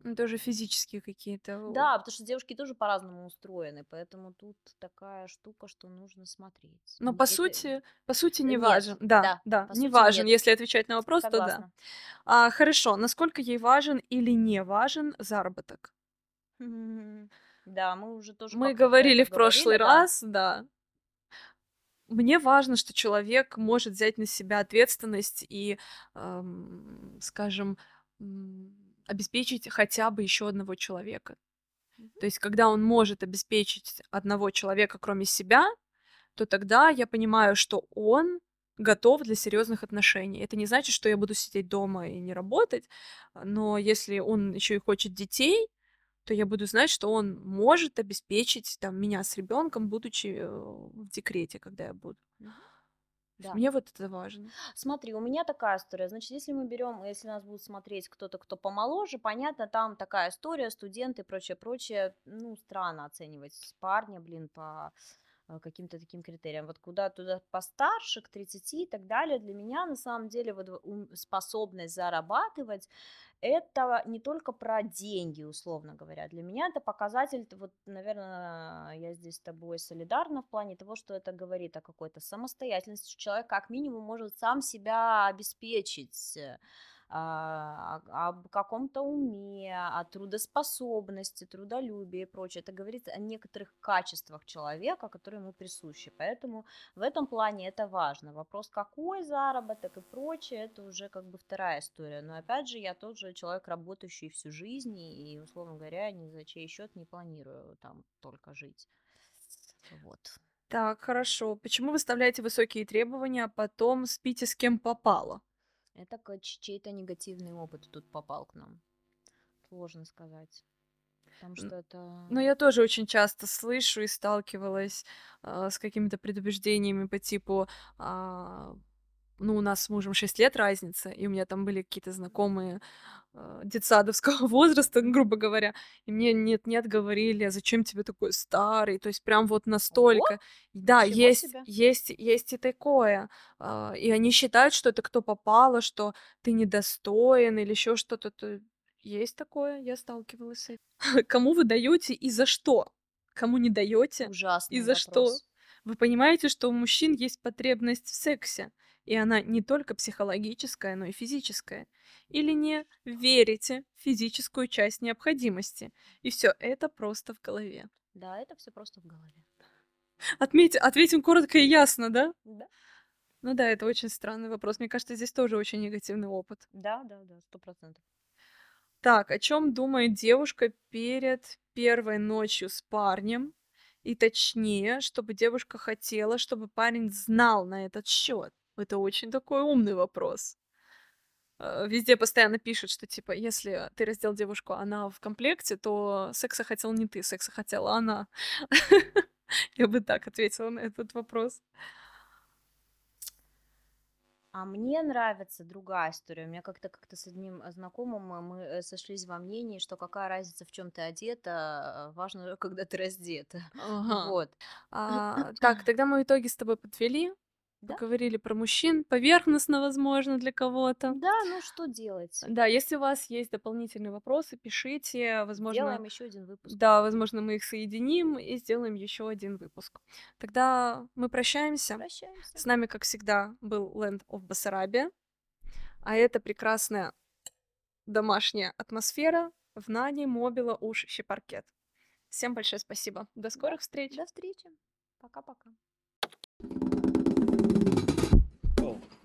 Ну, Тоже физические какие-то. Да, потому что девушки тоже по-разному устроены, поэтому тут такая штука, что нужно смотреть. Но Н- по это- сути, по сути не Нет, важен. Да, да, да, не сути важен. нет. Если отвечать на вопрос, то да. Согласна. А, хорошо, насколько ей важен или не важен заработок? Да, мы уже тоже Мы говорили в прошлый говорили, да. раз, да. Мне важно, что человек может взять на себя ответственность и, эм, скажем, обеспечить хотя бы еще одного человека. Мгм. То есть, когда он может обеспечить одного человека, кроме себя, то тогда я понимаю, что он готов для серьезных отношений. Это не значит, что я буду сидеть дома и не работать, но если он еще и хочет детей, то я буду знать, что он может обеспечить там меня с ребенком, будучи э, в декрете, когда я буду. Да. Мне вот это важно. Смотри, у меня такая история. Значит, если мы берем, если нас будут смотреть кто-то, кто помоложе, понятно, там такая история, студенты и прочее, прочее. Ну, странно оценивать парня, блин, по каким-то таким критериям. Вот куда туда постарше, к 30 и так далее, для меня на самом деле вот способность зарабатывать это не только про деньги, условно говоря. Для меня это показатель, вот, наверное, я здесь с тобой солидарна в плане того, что это говорит о какой-то самостоятельности, человек как минимум может сам себя обеспечить, э, а, о- об каком-то уме, о трудоспособности, трудолюбии и прочее. Это говорит о некоторых качествах человека, которые ему присущи. Поэтому в этом плане это важно. Вопрос, какой заработок и прочее, это уже как бы вторая история. Но опять же, я тоже человек, работающий всю жизнь, и, условно говоря, ни за чей счет не планирую там только жить. Вот. Так, хорошо. Почему вы ставляете высокие требования, а потом спите с кем попало? Это чей-то негативный опыт тут попал к нам. Сложно сказать. Потому что это... Но я тоже очень часто слышу и сталкивалась а, с какими-то предубеждениями по типу, а, ну, у нас с мужем 6 лет разница, и у меня там были какие-то знакомые а, детсадовского возраста, грубо говоря, и мне нет-нет говорили, а зачем тебе такой старый, то есть прям вот Ого! настолько. Да, Ничего есть, себе! есть, есть и такое. а, И они считают, что это кто попало, что ты недостоин или еще что-то. то Есть такое, я сталкивалась с этим. Кому вы даете и за что? Кому не даете и Ужасный за что? вопрос. Вы понимаете, что у мужчин есть потребность в сексе, и она не только психологическая, но и физическая. Или не верите в физическую часть необходимости, и все это просто в голове. Да, это все просто в голове. Отметь, ответим коротко и ясно, да? Да, Ну да, это очень странный вопрос. Мне кажется, здесь тоже очень негативный опыт. да, да, да, сто процентов. Так, о чем думает девушка перед первой ночью с парнем? И точнее, чтобы девушка хотела, чтобы парень знал на этот счет. Это очень такой умный вопрос. Э, Везде постоянно пишут, что типа, если ты раздел девушку, она в комплекте, то секса хотел не ты, секса хотела она. Я бы так ответила на этот вопрос. А мне нравится другая история. У меня как-то как-то с одним э, знакомым э, мы сошлись во мнении, что какая разница, в чем ты одета, важно, когда ты раздета. Ага. Вот. А, так, тогда мы итоги с тобой подвели. Да? Поговорили про мужчин, поверхностно, возможно, для кого-то. Да, ну что делать? Да, если у вас есть дополнительные вопросы, пишите. Возможно, Сделаем еще один выпуск. да, возможно, мы их соединим и сделаем еще один выпуск. Тогда мы прощаемся. С Прощаемся. нами, как всегда, был Land of Басарабия. А это прекрасная домашняя атмосфера в Нане, Мобила, Уж, Щепаркет. Всем большое спасибо. До скорых встреч. до встречи. Пока-пока. cool.